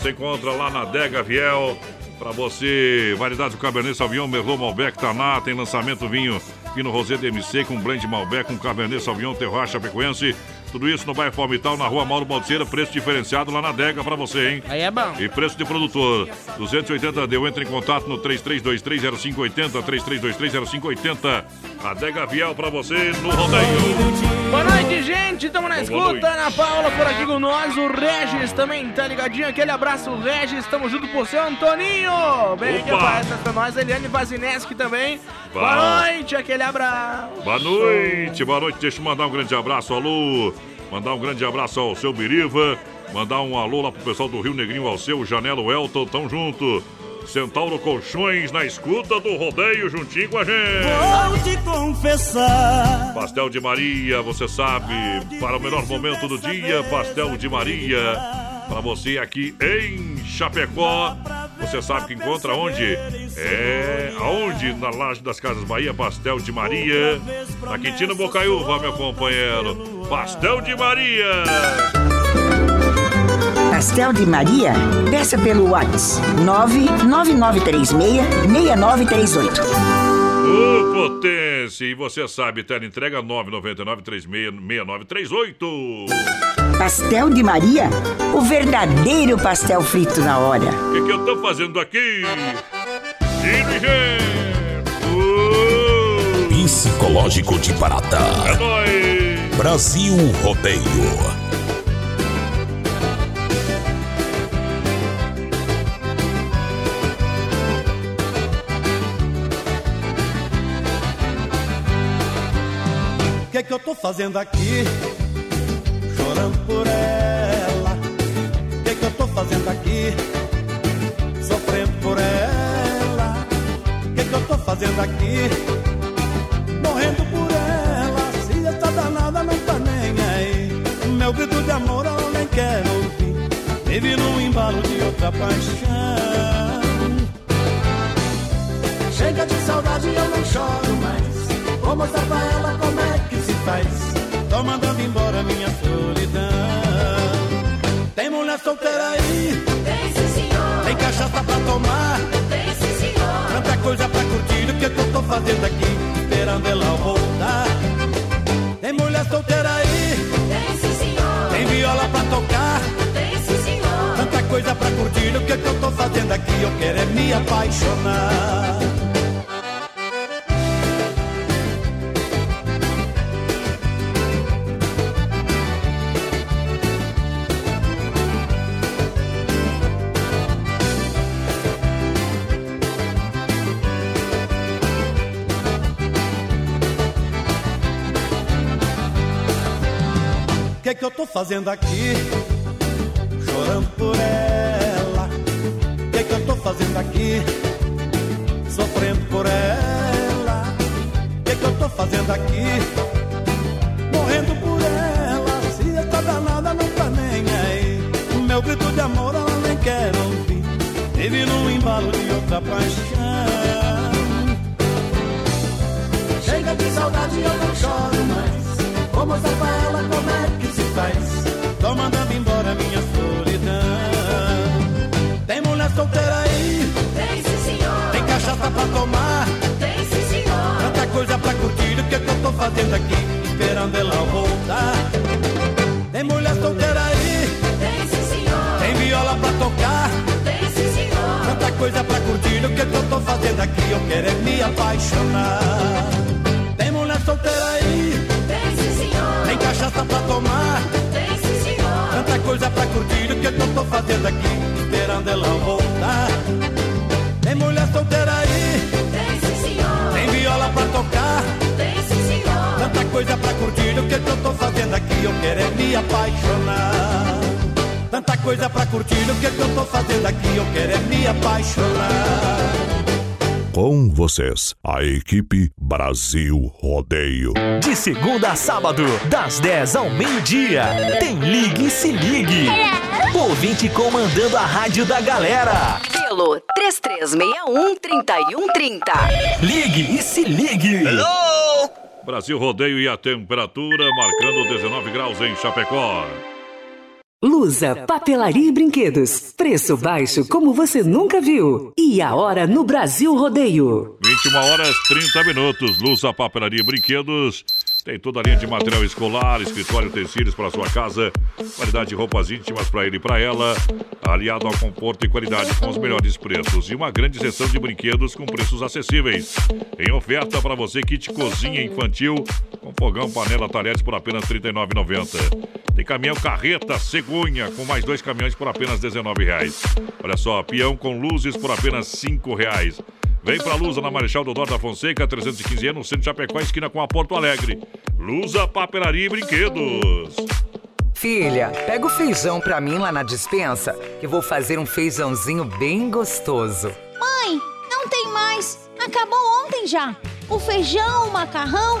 Você encontra lá na Adega Viel. Pra você, variedades do Cabernet Sauvignon, Merlot, Malbec, Taná, tem lançamento vinho Pino Rosé DMC com blend Malbec, com Cabernet Sauvignon, Terroir, Chapecoense. Tudo isso no bairro Palmital, na rua Mauro Balseira, preço diferenciado lá na adega pra você, hein? Aí é bom. E preço de produtor, 280 deu, entre em contato no 33230580, 33230580. Adega Viel pra você no rodeio. Boa noite, gente. Estamos na Boa escuta. Ana Paula por aqui com nós. O Regis também tá ligadinho. Aquele abraço, Regis. Estamos junto com seu Antoninho. Bem aqui Opa. aparece pra nós. Eliane Vazineski também. Bom. Boa noite. Aquele abraço. Boa noite, boa noite. Deixa eu mandar um grande abraço, alô. Mandar um grande abraço ao seu Biriva. Mandar um alô lá pro pessoal do Rio Negrinho, ao seu Janelo Elton. Tamo junto. Centauro Colchões na escuta do rodeio juntinho com a gente. Vou te confessar Pastel de Maria, você sabe, para o melhor momento do dia, Pastel de Maria. Para você aqui em Chapecó, você sabe que encontra onde? É, aonde? Na Laje das Casas Bahia, Pastel de Maria. Na Quintino Bocaiúva, meu companheiro. Pastel de Maria. Pastel de Maria? Peça pelo WhatsApp 99936-6938. Ô, potência! E você sabe, tela entrega 999-366938. Pastel de Maria? O verdadeiro pastel frito na hora. O que, que eu tô fazendo aqui? Dirigente! Psicológico de Barata. É nóis! Brasil Rodeio. Que eu tô fazendo aqui? Chorando por ela. O que que eu tô fazendo aqui? Sofrendo por ela. O que que eu tô fazendo aqui? Morrendo por ela. Se essa danada não tá nem aí. Meu grito de amor ela nem quer ouvir. Vive num embalo de outra paixão. Chega de saudade, eu não choro mais. Vou mostrar pra ela faz. Tô mandando embora minha solidão. Tem mulher solteira aí? Tem sim, senhor. Tem cachaça pra tomar? Tem sim, senhor. Tanta coisa pra curtir. O que, que eu tô fazendo aqui? Esperando ela voltar. Tem mulher solteira aí? Tem sim, senhor. Tem viola pra tocar? Tem sim, senhor. Tanta coisa pra curtir. O que, que eu tô fazendo aqui? Eu quero é me apaixonar. Fazendo aqui? Chorando por ela. O que que eu tô fazendo aqui? Sofrendo por ela. O que que eu tô fazendo aqui? Morrendo por ela. Se essa danada não tá nem aí. O meu grito de amor ela nem quer ouvir. Vive num embalo de outra paixão. Chega de saudade, eu não choro mais. Vou mostrar pra solteira aí? Tem sim, senhor. Tem cachaça pra tomar? Tem sim, fazendo aqui, esperando ela voltar. Tem mulher solteira aí? Tem sim, senhor. Tem viola pra tocar? Tem sim, senhor. Tanta coisa pra curtir, o que, que eu tô fazendo aqui? Eu quero é me apaixonar. Tem mulher solteira aí? Tem sim, senhor. Tem cachaça pra tomar? Tem sim, senhor. Tanta coisa pra curtir, o que, que eu tô fazendo aqui? Esperando ela voltar. Tem mulher solteira aí? Tem sim, senhor. Tem viola pra tocar? Tem sim, senhor. Tanta coisa pra curtir, o que, que eu tô fazendo aqui? Eu quero é me apaixonar. Tanta coisa pra curtir, o que, que eu tô fazendo aqui? Eu quero é me apaixonar. Com vocês, a equipe Brasil Rodeio. De segunda a sábado, das 10 ao meio-dia, tem Ligue e Se Ligue. Ouvinte comandando a rádio da galera. Pelo 3361-3130. Ligue e Se Ligue. Brasil Rodeio e a temperatura marcando 19 graus em Chapecó. Lusa, papelaria e brinquedos. Preço baixo como você nunca viu. E a hora no Brasil Rodeio. 21 horas 30 minutos. Lusa, papelaria e brinquedos. Tem toda a linha de material escolar, escritório, utensílios para sua casa, qualidade de roupas íntimas para ele e para ela, aliado ao conforto e qualidade com os melhores preços. E uma grande seção de brinquedos com preços acessíveis. Em oferta para você, kit cozinha infantil com fogão, panela, talheres por apenas R$ 39,90. Tem caminhão carreta cegonha com mais dois caminhões por apenas R$ 19,00. Olha só, peão com luzes por apenas R$ 5,00. Vem pra Lusa na Marechal Dodoro da Fonseca, 315 anos, centro de Chapecó, esquina com a Porto Alegre. Lusa, papelaria e brinquedos. Filha, pega o feijão pra mim lá na dispensa, que eu vou fazer um feijãozinho bem gostoso. Mãe, não tem mais. Acabou ontem já. O feijão, o macarrão,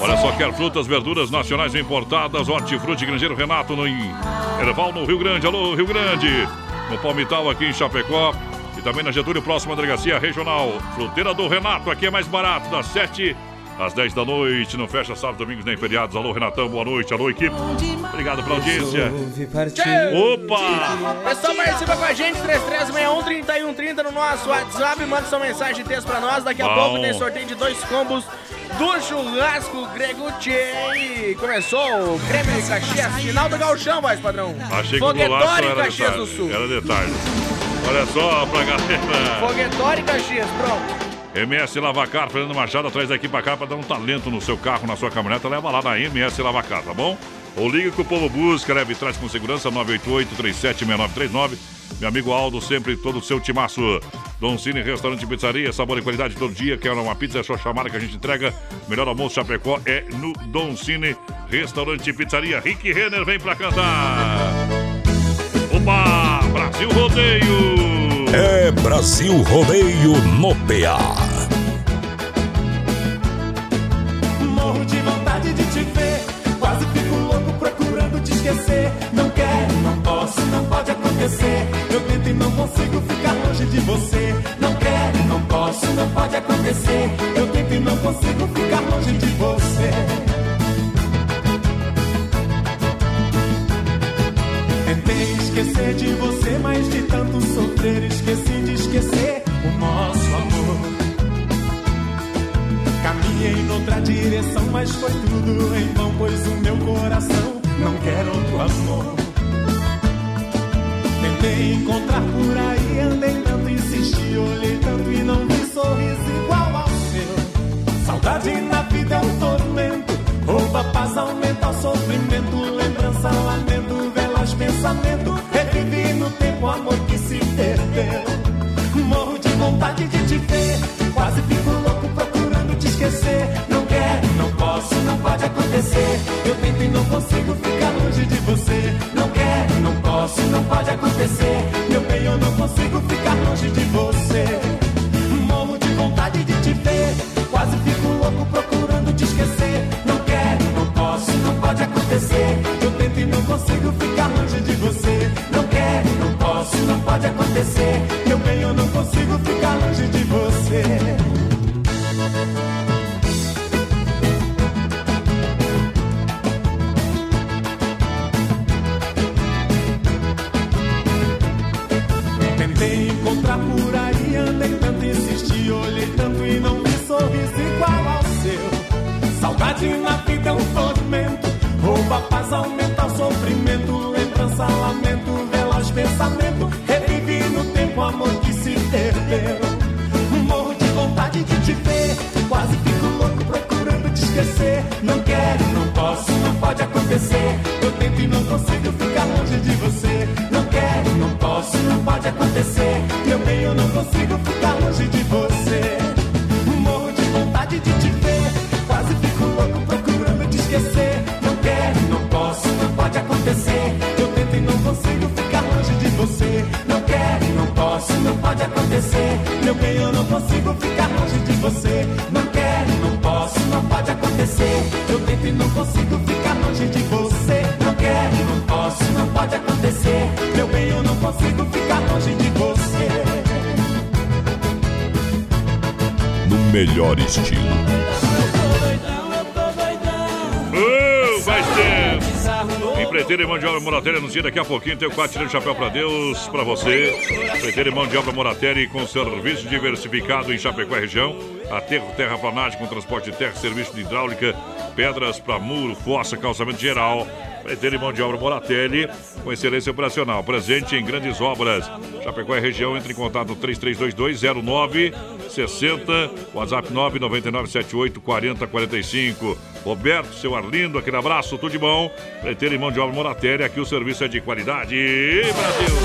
Olha só, quer frutas, verduras nacionais importadas, hortifruti Grangeiro Renato no Erval, no Rio Grande. Alô, Rio Grande. No Palmital, aqui em Chapecó. E também na Getúlio, próxima delegacia regional. Fruteira do Renato, aqui é mais barato, das 7 às 10 da noite. Não fecha sábado, domingos nem feriados. Alô, Renatão, boa noite. Alô, equipe. Obrigado pela audiência. Opa! Pessoal, participa com a gente, 3361-3130 no nosso WhatsApp. Manda sua mensagem de texto pra nós. Daqui a Bom. pouco tem sorteio de dois combos do churrasco Grego Tchê. Começou o Grêmio de Caxias, final do Gauchão, voz padrão. Achei que o golaço Foguetório e era Caxias do. Sul. Era de tarde. Olha só pra galera. Foguetório e Caxias, pronto. MS Lavacar, Fernando Machado, atrás daqui pra cá pra dar um talento no seu carro, na sua caminhoneta. Leva lá na MS Lavacar, tá bom? Ou liga que o povo busca, leve traz com segurança 988-376939. Meu amigo Aldo, sempre todo o seu timaço. Dom Cine Restaurante e Pizzaria, sabor e qualidade todo dia. Quer uma pizza? É só chamar que a gente entrega. Melhor almoço Chapecó é no Dom Cine Restaurante e Pizzaria. Rick Renner vem pra cantar. Opa! Brasil Rodeio! É Brasil Rodeio no PA. Morro de vontade de te ver. Quase fico louco procurando te esquecer. Não quero, não posso, não pode acontecer. Eu tento e não consigo ficar longe de você. Não quero, não posso, não pode acontecer. Eu tento e não consigo ficar longe de você. Tentei esquecer de você, mas de tanto sofrer, esqueci de esquecer o nosso amor. Caminhei noutra direção, mas foi tudo em vão, pois o meu coração não quer outro amor. Tentei encontrar por aí, andei tanto, insisti, olhei tanto e não vi sorriso igual ao seu. Saudade na vida é um tormento, rouba paz, aumenta o sofrimento, Empreiteiro e mão de obra Moratéria anuncia daqui a pouquinho. Tem o quatro tirando chapéu pra Deus, pra você. Empreiteiro e mão de obra Moratéria com serviço diversificado em Chapecó região. Aterro, terraplanagem com transporte de terra, serviço de hidráulica, pedras para muro, fossa, calçamento geral. Empreiteiro e mão de obra Moratelli com excelência operacional. Presente em grandes obras. Chapecó e região, entre em contato no 33220960, WhatsApp 999784045. Roberto, seu Arlindo, aquele abraço, tudo de bom. Empreiteiro e mão de obra Moratelli, aqui o serviço é de qualidade. Brasil!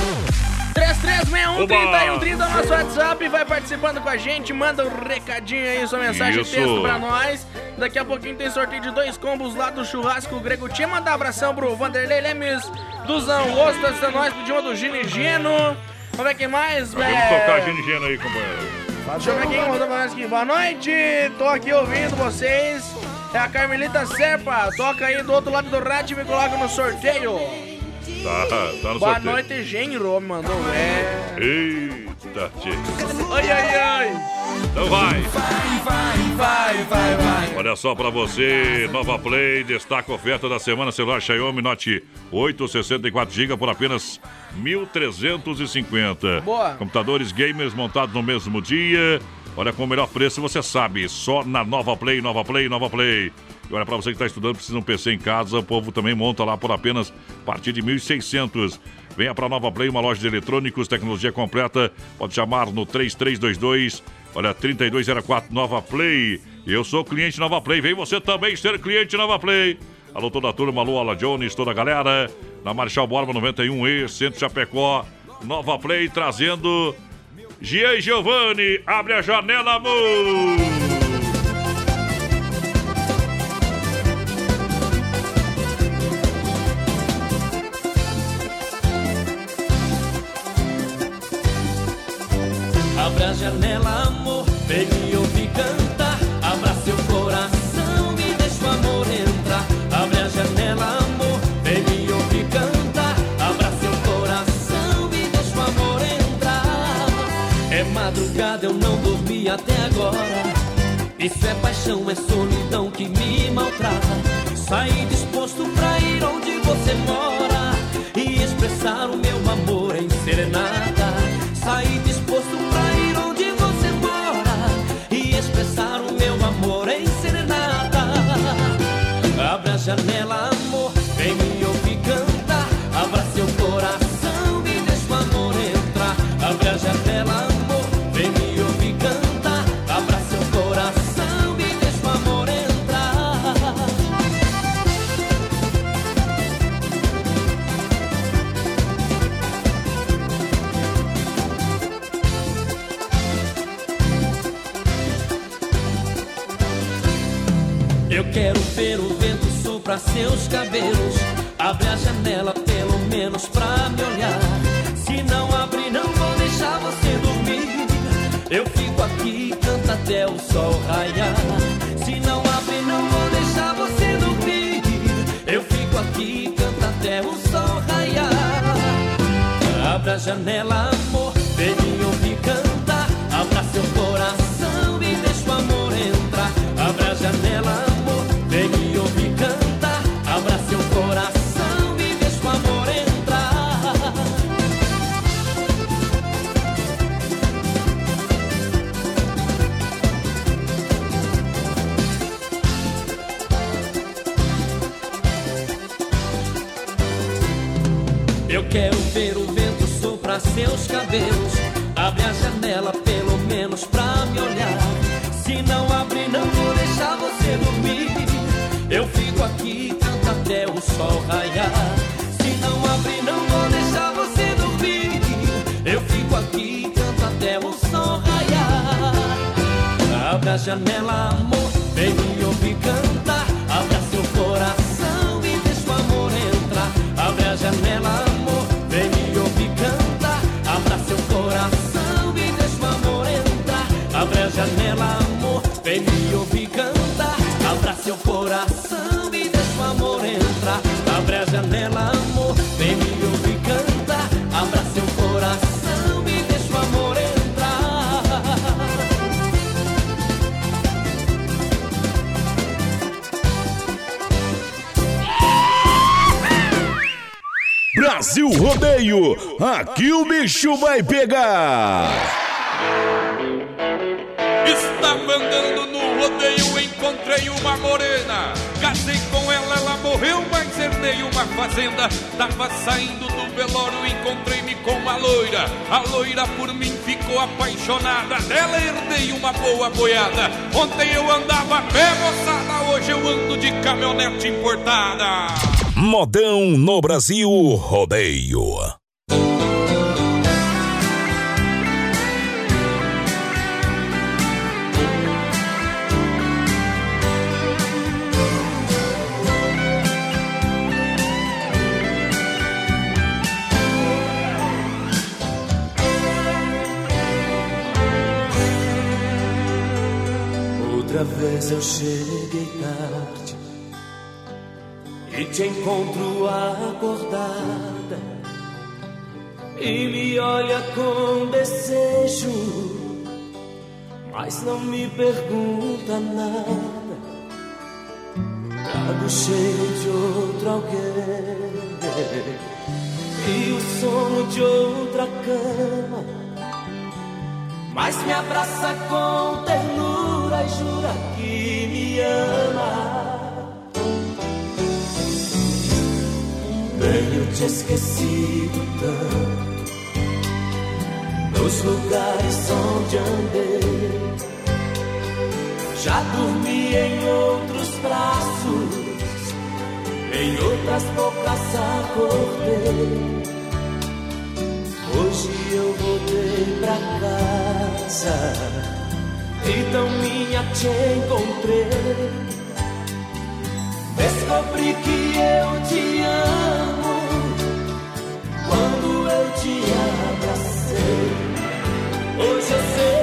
3361 no nosso WhatsApp, vai participando com a gente, manda um recadinho aí, sua mensagem Isso. texto pra nós. Daqui a pouquinho tem sorteio de dois combos lá do churrasco Grego Tia. Manda um abração pro Vanderlei Lemes, do Zangosto, da nós, pediu uma do Gino Gino. Vamos ver quem mais, Vamos velho. tocar a Gino aí, companheiro. Deixa eu ver quem mandou pra nós aqui. Boa noite, tô aqui ouvindo vocês. É a Carmelita Serpa. Toca aí do outro lado do rádio e me coloca no sorteio. Tá, tá no Boa sorteio. noite, Genro, me mandou. É. Eita, tchê. Ai, ai, ai. Então vai. Vai, vai, vai, vai. Olha só pra você, Nova Play, destaca a oferta da semana, celular Xiaomi Note 8, 64 GB por apenas 1.350. Boa. Computadores gamers montados no mesmo dia. Olha, com o melhor preço, você sabe, só na Nova Play, Nova Play, Nova Play. E olha, pra você que está estudando, precisa um PC em casa, o povo também monta lá por apenas a partir de 1.600. Venha pra Nova Play, uma loja de eletrônicos, tecnologia completa. Pode chamar no 3322 Olha, 3204 Nova Play. Eu sou cliente Nova Play. Vem você também ser cliente Nova Play. Alô, toda a turma, alô, Ala Jones, toda a galera. Na Marechal Borba 91E, Centro Chapecó. Nova Play trazendo Gia e Giovanni. Abre a janela, amor. Abre a janela, amor, vem madrugada, eu não dormi até agora. Isso é paixão, é solidão que me maltrata. Saí disposto pra ir onde você mora e expressar o meu amor em serenata. Saí disposto pra ir onde você mora e expressar o meu amor em serenata. Abre a janela, seus cabelos. Abre a janela pelo menos pra me olhar. Se não abrir, não vou deixar você dormir. Eu fico aqui, canto até o sol raiar. Se não abrir, não vou deixar você dormir. Eu fico aqui, canto até o sol raiar. Abre a janela, amor cabelos. Abre a janela, pelo menos pra me olhar. Se não abrir, não vou deixar você dormir. Eu fico aqui, canto até o sol raiar. Se não abrir, não vou deixar você dormir. Eu fico aqui, canto até o sol raiar. Abre a janela, amor, vem me ouvir cantar. Abra seu coração e deixa o amor entrar. Abre a janela, amor, vem me ouvir cantar. Abra seu coração e deixa o amor entrar. Brasil Rodeio, aqui o bicho vai pegar. Encontrei uma morena. Casei com ela, ela morreu, mas herdei uma fazenda. Tava saindo do velório, encontrei-me com a loira. A loira por mim ficou apaixonada. Dela herdei uma boa boiada. Ontem eu andava pé, moçada. Hoje eu ando de caminhonete importada. Modão no Brasil Rodeio. Outra vez eu cheguei tarde e te encontro acordada e me olha com desejo, mas não me pergunta nada. Trago cheio de outro alguém e o sono de outra cama. Mas me abraça com ternura e jura que me ama. Tenho te esquecido tanto nos lugares onde andei. Já dormi em outros braços, em outras bocas acordei. Hoje eu voltei pra casa e tão minha te encontrei. Descobri que eu te amo quando eu te abracei. Hoje eu sei.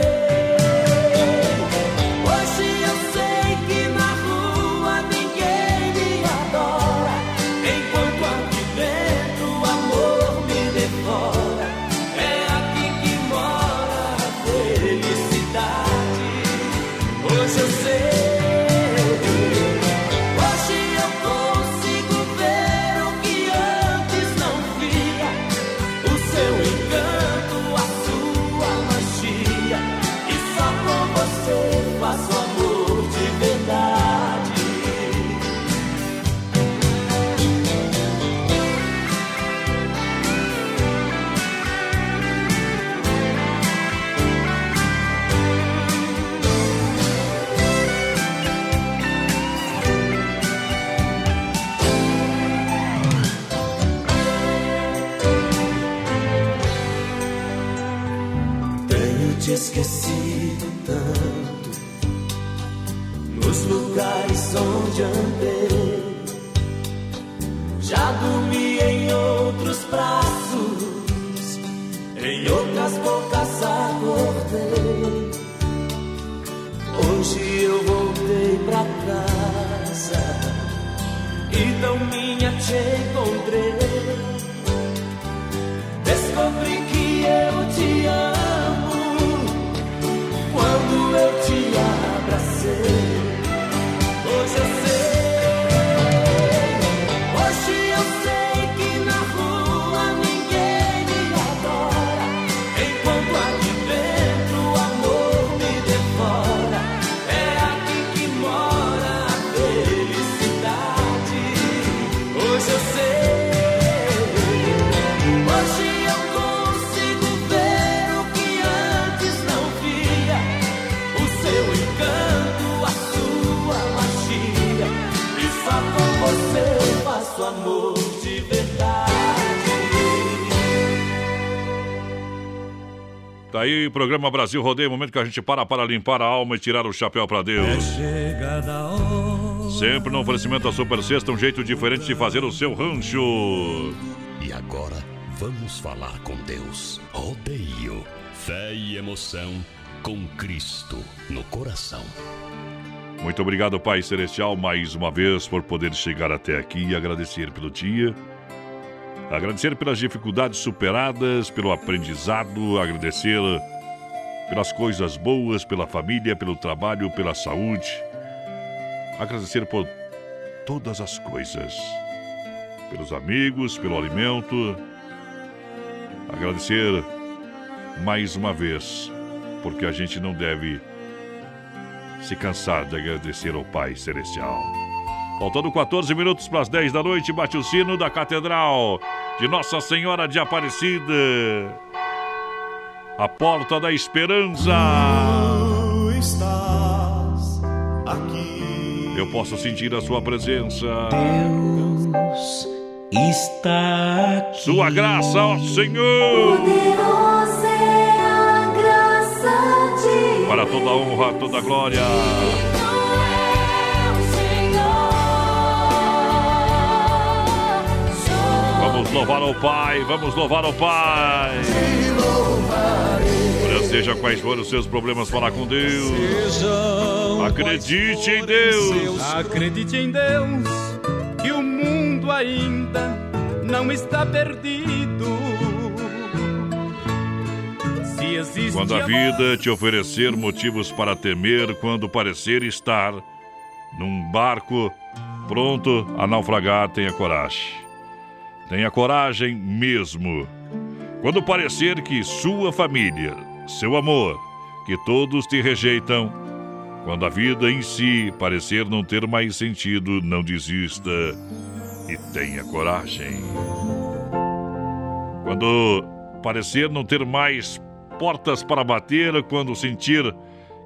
Programa Brasil Rodeio, momento que a gente para para limpar a alma e tirar o chapéu para Deus. Sempre no oferecimento da Super Sexta, um jeito diferente de fazer o seu rancho. E agora, vamos falar com Deus. Rodeio, fé e emoção com Cristo no coração. Muito obrigado, Pai Celestial, mais uma vez por poder chegar até aqui e agradecer pelo dia. Agradecer pelas dificuldades superadas, pelo aprendizado, agradecer pelas coisas boas, pela família, pelo trabalho, pela saúde. Agradecer por todas as coisas. Pelos amigos, pelo alimento. Agradecer mais uma vez, porque a gente não deve se cansar de agradecer ao Pai Celestial. Faltando 14 minutos para as 10 da noite, bate o sino da Catedral de Nossa Senhora de Aparecida. A porta da esperança. Tu estás aqui. Eu posso sentir a sua presença. Deus está aqui. Sua graça, ó Senhor. Poderosa é a graça de Para toda honra, toda glória. Vamos louvar ao Pai, vamos louvar ao Pai. Olha, seja quais forem os seus problemas, falar com Deus. Acredite em Deus. Acredite em Deus, que o mundo ainda não está perdido. Se existe Quando a vida te oferecer motivos para temer, quando parecer estar num barco pronto a naufragar, tenha coragem. Tenha coragem mesmo. Quando parecer que sua família, seu amor, que todos te rejeitam, quando a vida em si parecer não ter mais sentido, não desista e tenha coragem. Quando parecer não ter mais portas para bater, quando sentir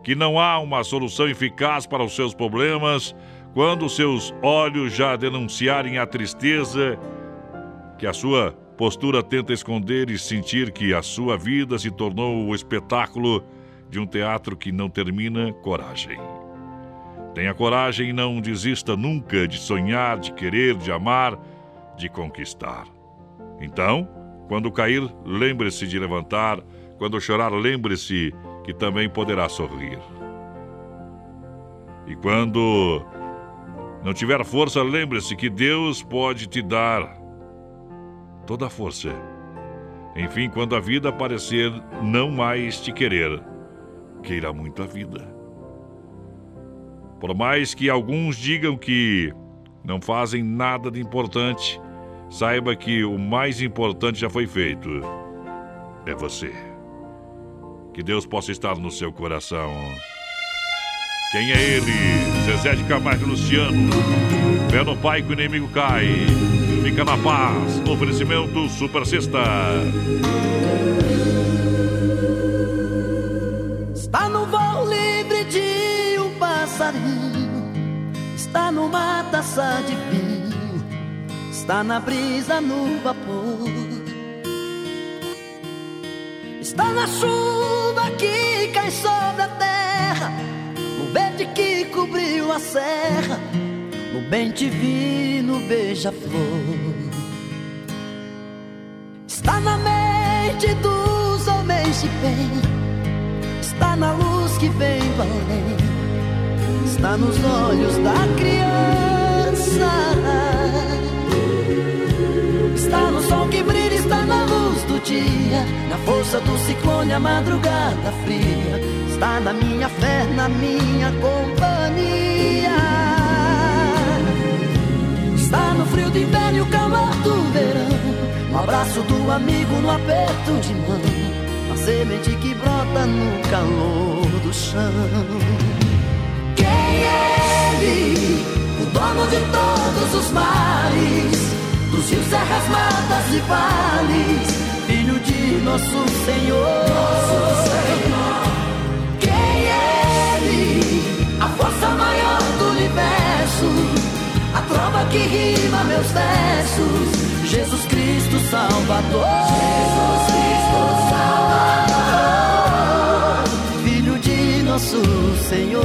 que não há uma solução eficaz para os seus problemas, quando seus olhos já denunciarem a tristeza que a sua postura tenta esconder e sentir que a sua vida se tornou o espetáculo de um teatro que não termina, coragem. Tenha coragem e não desista nunca de sonhar, de querer, de amar, de conquistar. Então, quando cair, lembre-se de levantar, quando chorar, lembre-se que também poderá sorrir. E quando não tiver força, lembre-se que Deus pode te dar toda a força. Enfim, quando a vida parecer não mais te querer, queira muito a vida. Por mais que alguns digam que não fazem nada de importante, saiba que o mais importante já foi feito. É você. Que Deus possa estar no seu coração. Quem é ele? Zezé de Camargo Luciano. Fé no pai que o inimigo cai. Fica na paz. Oferecimento Super Sexta. Está no voo livre de um passarinho, está numa taça de vinho, está na brisa no vapor, está na chuva que cai sobre a terra, no verde que cobriu a serra, bem divino beija-flor. Está na mente dos homens de bem. Está na luz que vem do além, está nos olhos da criança, está no sol que brilha, está na luz do dia, na força do ciclone, a madrugada fria, está na minha fé, na minha companhia, frio do inverno e o calor do verão, no abraço do amigo, no aperto de mão a semente que brota no calor do chão. Quem é ele? O dono de todos os mares, dos rios, serras, matas e vales, filho de nosso Senhor. Quem é ele? A força maior do universo, trova que rima meus versos. Jesus Cristo Salvador. Jesus Cristo Salvador. Filho de nosso Senhor.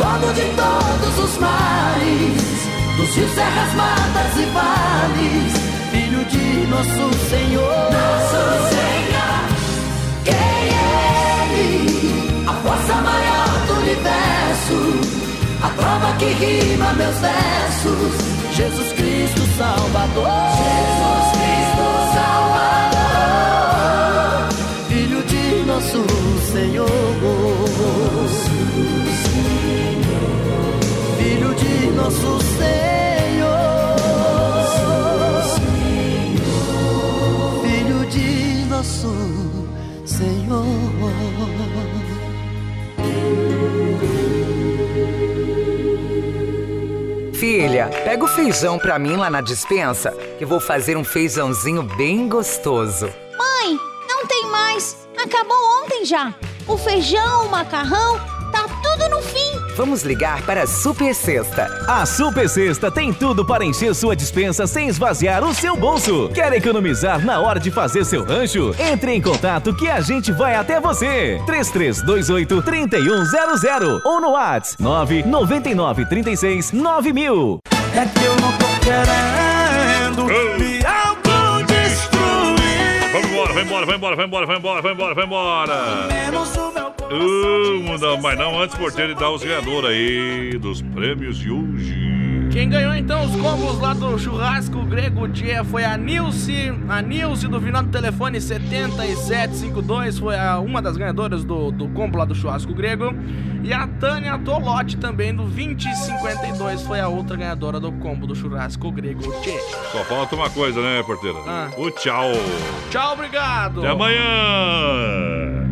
Dono de todos os mares. Dos rios, serras, matas e vales. Filho de nosso Senhor. Nosso Senhor. Quem é Ele? A força maior do universo. A prova que rima meus versos. Jesus Cristo Salvador. Jesus Cristo Salvador. Filho de nosso Senhor. Nosso Senhor. Filho de nosso Senhor. Filha, pega o feijão pra mim lá na dispensa, que vou fazer um feijãozinho bem gostoso. Mãe, não tem mais. Acabou ontem já. O feijão, o macarrão, tá tudo no fim. Vamos ligar para a Super Sexta. A Super Sexta tem tudo para encher sua dispensa sem esvaziar o seu bolso. Quer economizar na hora de fazer seu rancho? Entre em contato que a gente vai até você. 3328 3100 ou no WhatsApp 999 36 9000. É que eu não tô querendo me autodestruir. Vamos embora, vai embora, vai embora, vai embora, vai embora, vai embora, vai embora. Uh, não, mas não antes por ter dar os ganhadores aí dos prêmios de hoje. Quem ganhou então os combos lá do churrasco grego dia foi a Nilce, a Nilce do final do telefone 7752 foi a, uma das ganhadoras do, do combo lá do churrasco grego e a Tânia Tolotti também do 2052 foi a outra ganhadora do combo do churrasco grego Tchê. Só falta uma coisa, né, porteira? Ah. O tchau. Tchau, obrigado. Até amanhã.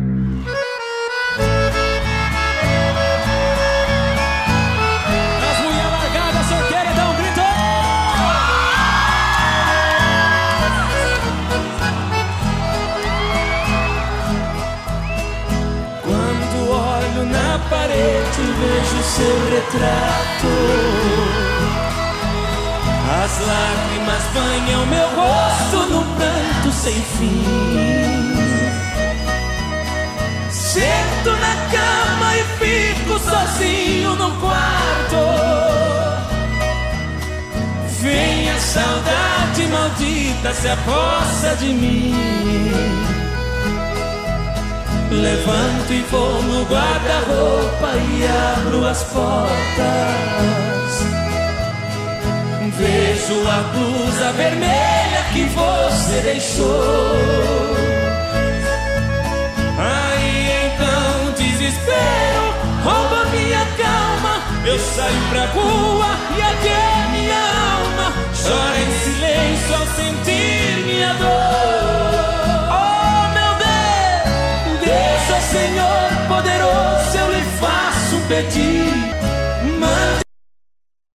Parede, vejo seu retrato. As lágrimas banham meu rosto num pranto sem fim. Sento na cama e fico sozinho no quarto. Vem a saudade maldita se aposta de mim. Levanto e vou no guarda-roupa e abro as portas. Vejo a blusa vermelha que você deixou. Aí então desespero rouba minha calma. Eu saio pra rua e até minha alma chora em silêncio ao sentir minha dor. poderoso eu lhe faço pedir.